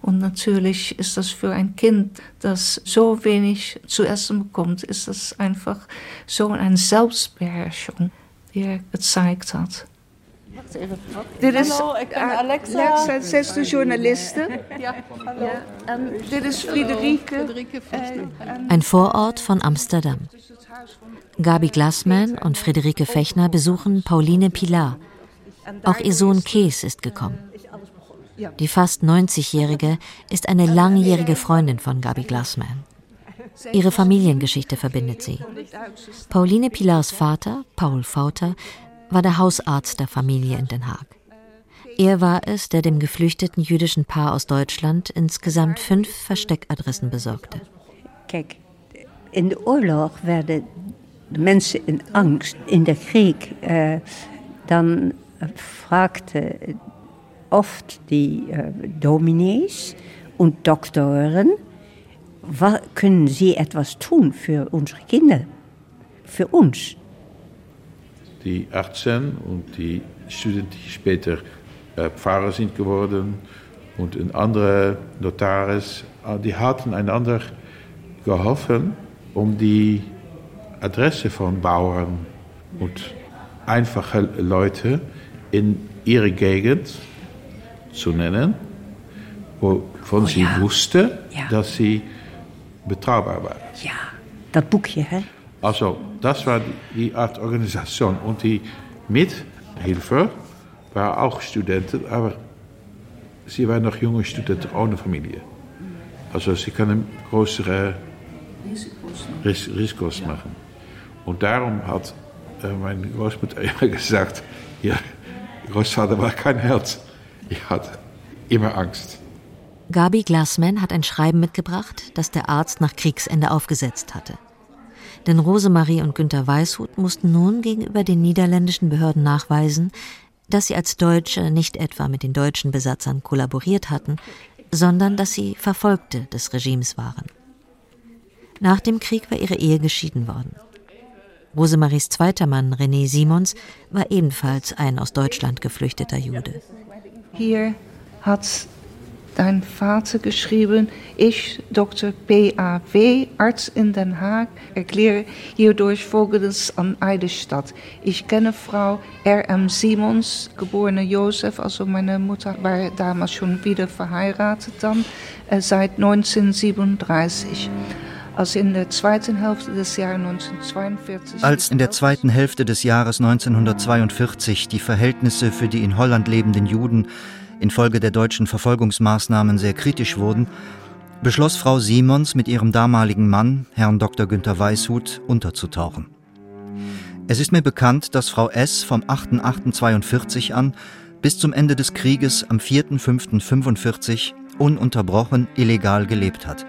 [SPEAKER 4] Und natürlich ist das für ein Kind, das so wenig zu essen bekommt, ist das einfach so eine Selbstbeherrschung, die er gezeigt hat.
[SPEAKER 10] Dit is hallo, ik ben Alexa. Alexa, zesde journaliste.
[SPEAKER 4] ja, hallo. Ja, en dit is Friederike.
[SPEAKER 3] Ein Vorort von Amsterdam. Gabi Glassman und Friederike Fechner besuchen Pauline Pilar. Auch ihr Sohn Kees ist gekommen. Die fast 90-Jährige ist eine langjährige Freundin von Gabi Glassman. Ihre Familiengeschichte verbindet sie. Pauline Pilars Vater, Paul Fauter, war der Hausarzt der Familie in Den Haag. Er war es, der dem geflüchteten jüdischen Paar aus Deutschland insgesamt fünf Versteckadressen besorgte.
[SPEAKER 11] Kijk, in de oorlog werden mensen in angst. In der Krieg, äh, dann fragte oft die äh, Dominees und Doktoren, können sie etwas tun für unsere Kinder, für uns?
[SPEAKER 12] die 18 und die Studenten, die später äh, Pfarrer sind geworden und ein anderer Notaris, äh, die hatten einander geholfen, um die Adresse von Bauern und einfache Leute in ihre Gegend zu nennen, wovon oh, sie ja. wusste, ja. dass sie betraubar waren.
[SPEAKER 11] Ja, das Buchje, hè?
[SPEAKER 12] Also, das war die Art Organisation. Und die Mithilfe waren auch Studenten, aber sie waren noch junge Studenten ohne Familie. Also, sie können größere Risiko's, Risiko's machen. Und darum hat äh, meine Großmutter immer gesagt: Ja, Großvater war kein Held. Ich hatte immer Angst.
[SPEAKER 3] Gabi Glassman hat ein Schreiben mitgebracht, das der Arzt nach Kriegsende aufgesetzt hatte. Denn Rosemarie und Günter Weishut mussten nun gegenüber den niederländischen Behörden nachweisen, dass sie als Deutsche nicht etwa mit den deutschen Besatzern kollaboriert hatten, sondern dass sie Verfolgte des Regimes waren. Nach dem Krieg war ihre Ehe geschieden worden. Rosemaries zweiter Mann, René Simons, war ebenfalls ein aus Deutschland geflüchteter Jude.
[SPEAKER 4] Hier hat dein Vater geschrieben, ich, Dr. P.A.W., Arzt in Den Haag, erkläre hierdurch Folgendes an Eidesstadt. Ich kenne Frau R.M. Simons, geborene Josef, also meine Mutter war damals schon wieder verheiratet dann, äh, seit 1937. Als in der zweiten Hälfte des Jahres 1942.
[SPEAKER 5] Als in der zweiten Hälfte des Jahres 1942 die Verhältnisse für die in Holland lebenden Juden infolge der deutschen Verfolgungsmaßnahmen sehr kritisch wurden, beschloss Frau Simons mit ihrem damaligen Mann, Herrn Dr. Günther Weishut, unterzutauchen. Es ist mir bekannt, dass Frau S. vom 8.8.42 an bis zum Ende des Krieges am 4.5.45 ununterbrochen illegal gelebt hat.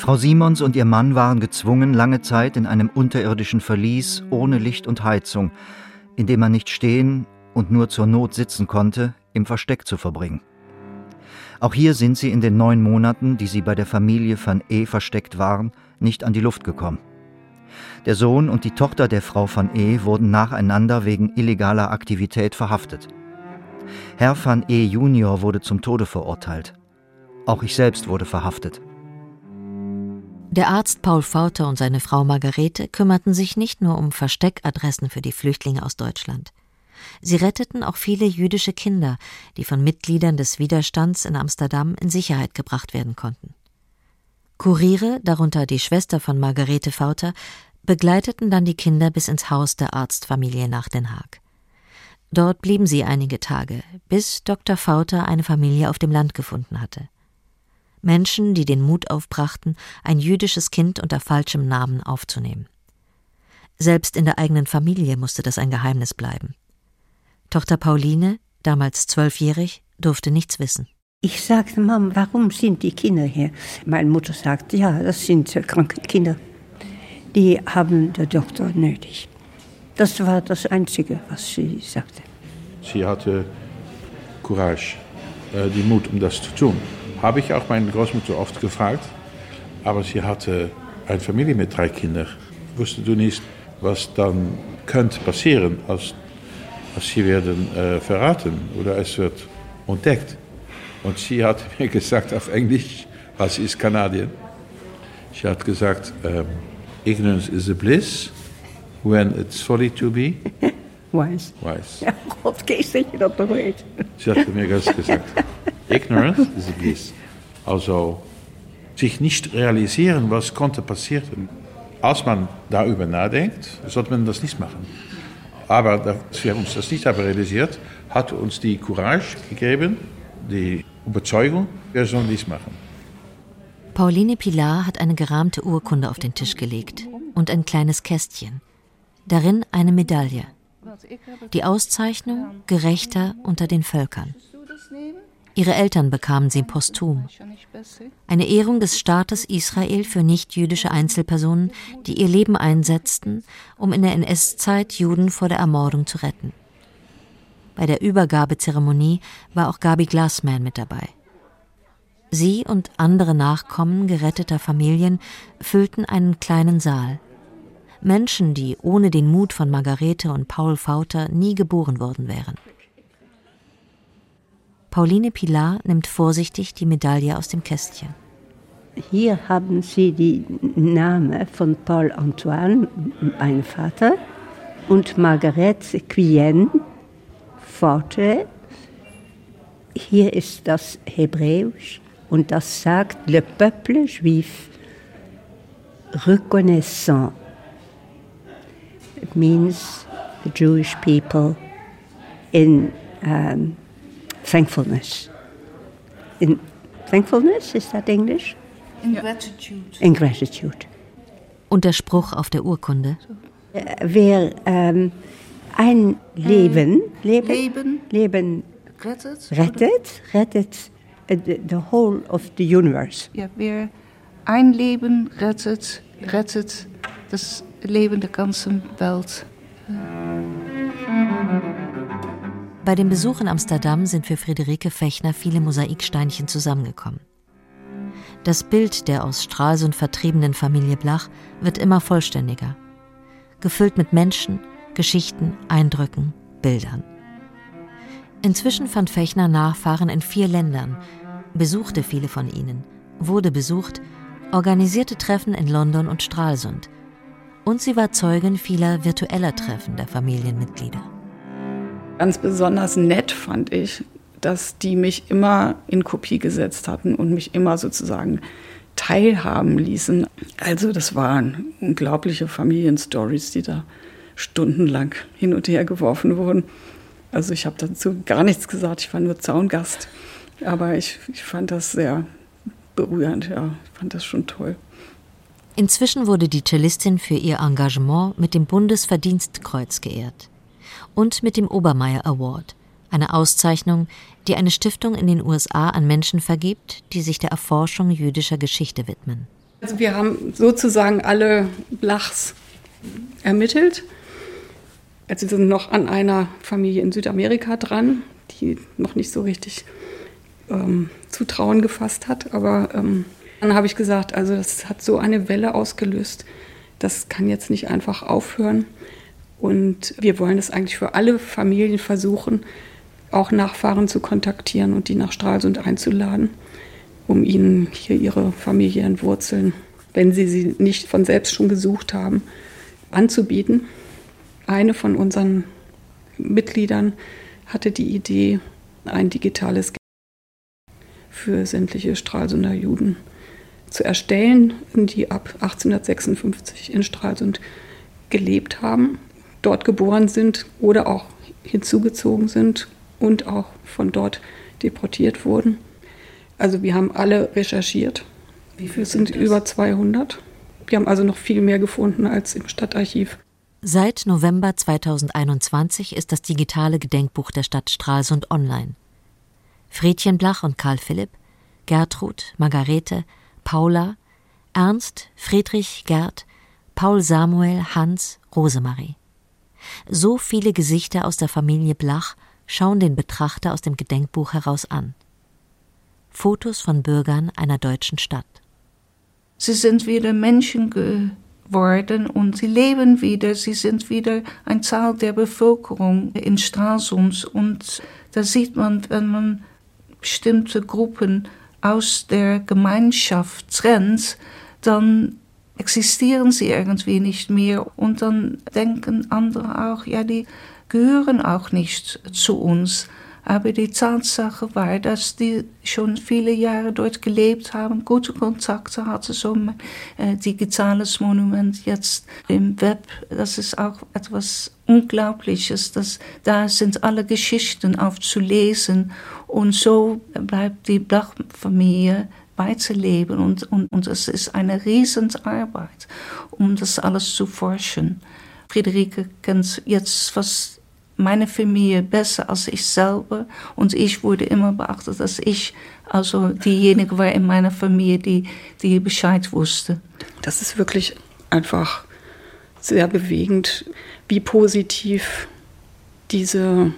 [SPEAKER 5] Frau Simons und ihr Mann waren gezwungen, lange Zeit in einem unterirdischen Verlies ohne Licht und Heizung, in dem man nicht stehen und nur zur Not sitzen konnte, im Versteck zu verbringen. Auch hier sind sie in den neun Monaten, die sie bei der Familie van E versteckt waren, nicht an die Luft gekommen. Der Sohn und die Tochter der Frau van E wurden nacheinander wegen illegaler Aktivität verhaftet. Herr van E Junior wurde zum Tode verurteilt. Auch ich selbst wurde verhaftet.
[SPEAKER 3] Der Arzt Paul Fauter und seine Frau Margarete kümmerten sich nicht nur um Versteckadressen für die Flüchtlinge aus Deutschland. Sie retteten auch viele jüdische Kinder, die von Mitgliedern des Widerstands in Amsterdam in Sicherheit gebracht werden konnten. Kuriere, darunter die Schwester von Margarete Fauter, begleiteten dann die Kinder bis ins Haus der Arztfamilie nach Den Haag. Dort blieben sie einige Tage, bis Dr. Fauter eine Familie auf dem Land gefunden hatte. Menschen, die den Mut aufbrachten, ein jüdisches Kind unter falschem Namen aufzunehmen. Selbst in der eigenen Familie musste das ein Geheimnis bleiben. Tochter Pauline, damals zwölfjährig, durfte nichts wissen.
[SPEAKER 11] Ich sagte, Mom, warum sind die Kinder hier? Meine Mutter sagte, ja, das sind kranke Kinder. Die haben der Doktor nötig. Das war das Einzige, was sie sagte.
[SPEAKER 12] Sie hatte Courage, äh, die Mut, um das zu tun. Habe ich auch meine Großmutter oft gefragt. Aber sie hatte eine Familie mit drei Kindern. Wusste du nicht, was dann könnte passieren, als, als sie werden äh, verraten oder es wird entdeckt. Und sie hat mir gesagt auf Englisch, was ist Kanadien? Sie hat gesagt, ähm, ignorance is a bliss when it's folly to be
[SPEAKER 11] wise.
[SPEAKER 12] Wise.
[SPEAKER 11] Ja, God, Kees, dat je dat nog weet.
[SPEAKER 12] Sie hat mir das gesagt. Ignorance is a bliss. Also sich nicht realisieren, was konnte passieren. Als man darüber nachdenkt, sollte man das nicht machen. Aber dass wir uns das nicht haben realisiert, hat uns die Courage gegeben, die Überzeugung, wir sollen dies machen.
[SPEAKER 3] Pauline Pilar hat eine gerahmte Urkunde auf den Tisch gelegt und ein kleines Kästchen. Darin eine Medaille. Die Auszeichnung Gerechter unter den Völkern. Ihre Eltern bekamen sie posthum. Eine Ehrung des Staates Israel für nichtjüdische Einzelpersonen, die ihr Leben einsetzten, um in der NS-Zeit Juden vor der Ermordung zu retten. Bei der Übergabezeremonie war auch Gabi Glassman mit dabei. Sie und andere Nachkommen geretteter Familien füllten einen kleinen Saal. Menschen, die ohne den Mut von Margarete und Paul Fauter nie geboren worden wären. Pauline Pilar nimmt vorsichtig die Medaille aus dem Kästchen.
[SPEAKER 11] Hier haben Sie die Namen von Paul Antoine, mein Vater, und Margarete Quyen, Vater. Hier ist das Hebräisch und das sagt Le peuple juif reconnaissant. It means the Jewish people in um, thankfulness. In thankfulness, is that English?
[SPEAKER 4] In gratitude.
[SPEAKER 11] In gratitude.
[SPEAKER 3] Und der Spruch auf der Urkunde?
[SPEAKER 11] Wer ähm, ein Leben, Leben,
[SPEAKER 4] Leben,
[SPEAKER 11] Leben
[SPEAKER 4] rettet,
[SPEAKER 11] rettet, rettet the, the whole of the universe.
[SPEAKER 4] Ja, wer ein Leben rettet, rettet das Leben der ganzen Welt.
[SPEAKER 3] Bei dem Besuch in Amsterdam sind für Friederike Fechner viele Mosaiksteinchen zusammengekommen. Das Bild der aus Stralsund vertriebenen Familie Blach wird immer vollständiger. Gefüllt mit Menschen, Geschichten, Eindrücken, Bildern. Inzwischen fand Fechner Nachfahren in vier Ländern, besuchte viele von ihnen, wurde besucht, organisierte Treffen in London und Stralsund. Und sie war Zeugin vieler virtueller Treffen der Familienmitglieder.
[SPEAKER 1] Ganz besonders nett fand ich, dass die mich immer in Kopie gesetzt hatten und mich immer sozusagen teilhaben ließen. Also das waren unglaubliche Familienstories, die da stundenlang hin und her geworfen wurden. Also ich habe dazu gar nichts gesagt, ich war nur Zaungast. Aber ich, ich fand das sehr berührend, ja, ich fand das schon toll.
[SPEAKER 3] Inzwischen wurde die Cellistin für ihr Engagement mit dem Bundesverdienstkreuz geehrt und mit dem Obermeier Award, eine Auszeichnung, die eine Stiftung in den USA an Menschen vergibt, die sich der Erforschung jüdischer Geschichte widmen.
[SPEAKER 1] Also wir haben sozusagen alle Blachs ermittelt. Also wir sind noch an einer Familie in Südamerika dran, die noch nicht so richtig ähm, Zutrauen gefasst hat. Aber ähm, dann habe ich gesagt, also das hat so eine Welle ausgelöst, das kann jetzt nicht einfach aufhören. Und wir wollen es eigentlich für alle Familien versuchen, auch Nachfahren zu kontaktieren und die nach Stralsund einzuladen, um ihnen hier ihre familiären Wurzeln, wenn sie sie nicht von selbst schon gesucht haben, anzubieten. Eine von unseren Mitgliedern hatte die Idee, ein digitales für sämtliche Stralsunder Juden zu erstellen, die ab 1856 in Stralsund gelebt haben, dort geboren sind oder auch hinzugezogen sind und auch von dort deportiert wurden. Also wir haben alle recherchiert. Wie viele sind über 200? Wir haben also noch viel mehr gefunden als im Stadtarchiv.
[SPEAKER 3] Seit November 2021 ist das digitale Gedenkbuch der Stadt Stralsund online. Friedchen Blach und Karl Philipp, Gertrud, Margarete, Paula, Ernst, Friedrich, Gerd, Paul Samuel, Hans, Rosemarie. So viele Gesichter aus der Familie Blach schauen den Betrachter aus dem Gedenkbuch heraus an. Fotos von Bürgern einer deutschen Stadt.
[SPEAKER 4] Sie sind wieder Menschen geworden und sie leben wieder. Sie sind wieder ein Zahl der Bevölkerung in Stralsund. Und da sieht man, wenn man bestimmte Gruppen aus der Gemeinschaft trennt, dann existieren sie irgendwie nicht mehr. Und dann denken andere auch, ja, die gehören auch nicht zu uns. Aber die Tatsache war, dass die schon viele Jahre dort gelebt haben, gute Kontakte hatten, so ein äh, digitales Monument jetzt im Web. Das ist auch etwas Unglaubliches, dass da sind alle Geschichten aufzulesen und so bleibt die Blachfamilie weiterleben und, und, und es ist eine Riesenarbeit, um das alles zu forschen. Friederike kennt jetzt fast meine Familie besser als ich selber. Und ich wurde immer beachtet, dass ich also diejenige war in meiner Familie, die, die Bescheid wusste.
[SPEAKER 1] Das ist wirklich einfach sehr bewegend, wie positiv diese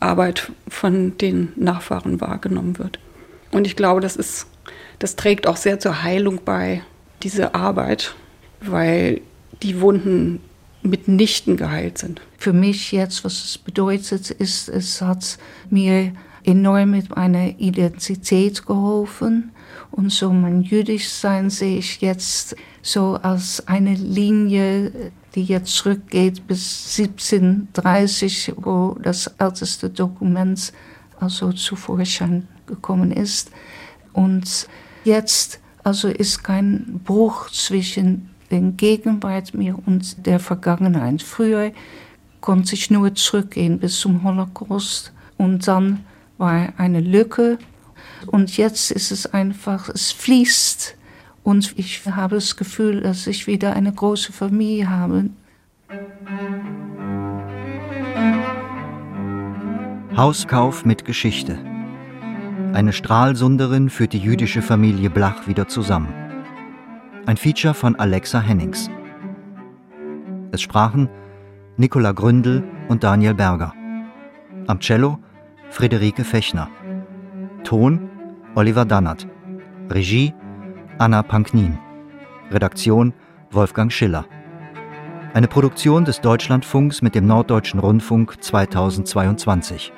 [SPEAKER 1] Arbeit von den Nachfahren wahrgenommen wird. Und ich glaube, das ist, das trägt auch sehr zur Heilung bei, diese Arbeit, weil die Wunden mitnichten geheilt sind.
[SPEAKER 4] Für mich jetzt, was es bedeutet, ist, es hat mir enorm mit meiner Identität geholfen. Und so mein jüdisch sein sehe ich jetzt so als eine Linie, die jetzt zurückgeht bis 1730, wo das älteste Dokument also zu Vorschein gekommen ist. Und jetzt also ist kein Bruch zwischen den Gegenwart mehr und der Vergangenheit. Früher konnte ich nur zurückgehen bis zum Holocaust und dann war eine Lücke und jetzt ist es einfach, es fließt und ich habe das Gefühl, dass ich wieder eine große Familie habe.
[SPEAKER 5] Hauskauf mit Geschichte. Eine Stralsunderin führt die jüdische Familie Blach wieder zusammen. Ein Feature von Alexa Hennings. Es sprachen Nicola Gründel und Daniel Berger. Am Cello Friederike Fechner. Ton Oliver Dannert. Regie Anna Panknin. Redaktion Wolfgang Schiller. Eine Produktion des Deutschlandfunks mit dem Norddeutschen Rundfunk 2022.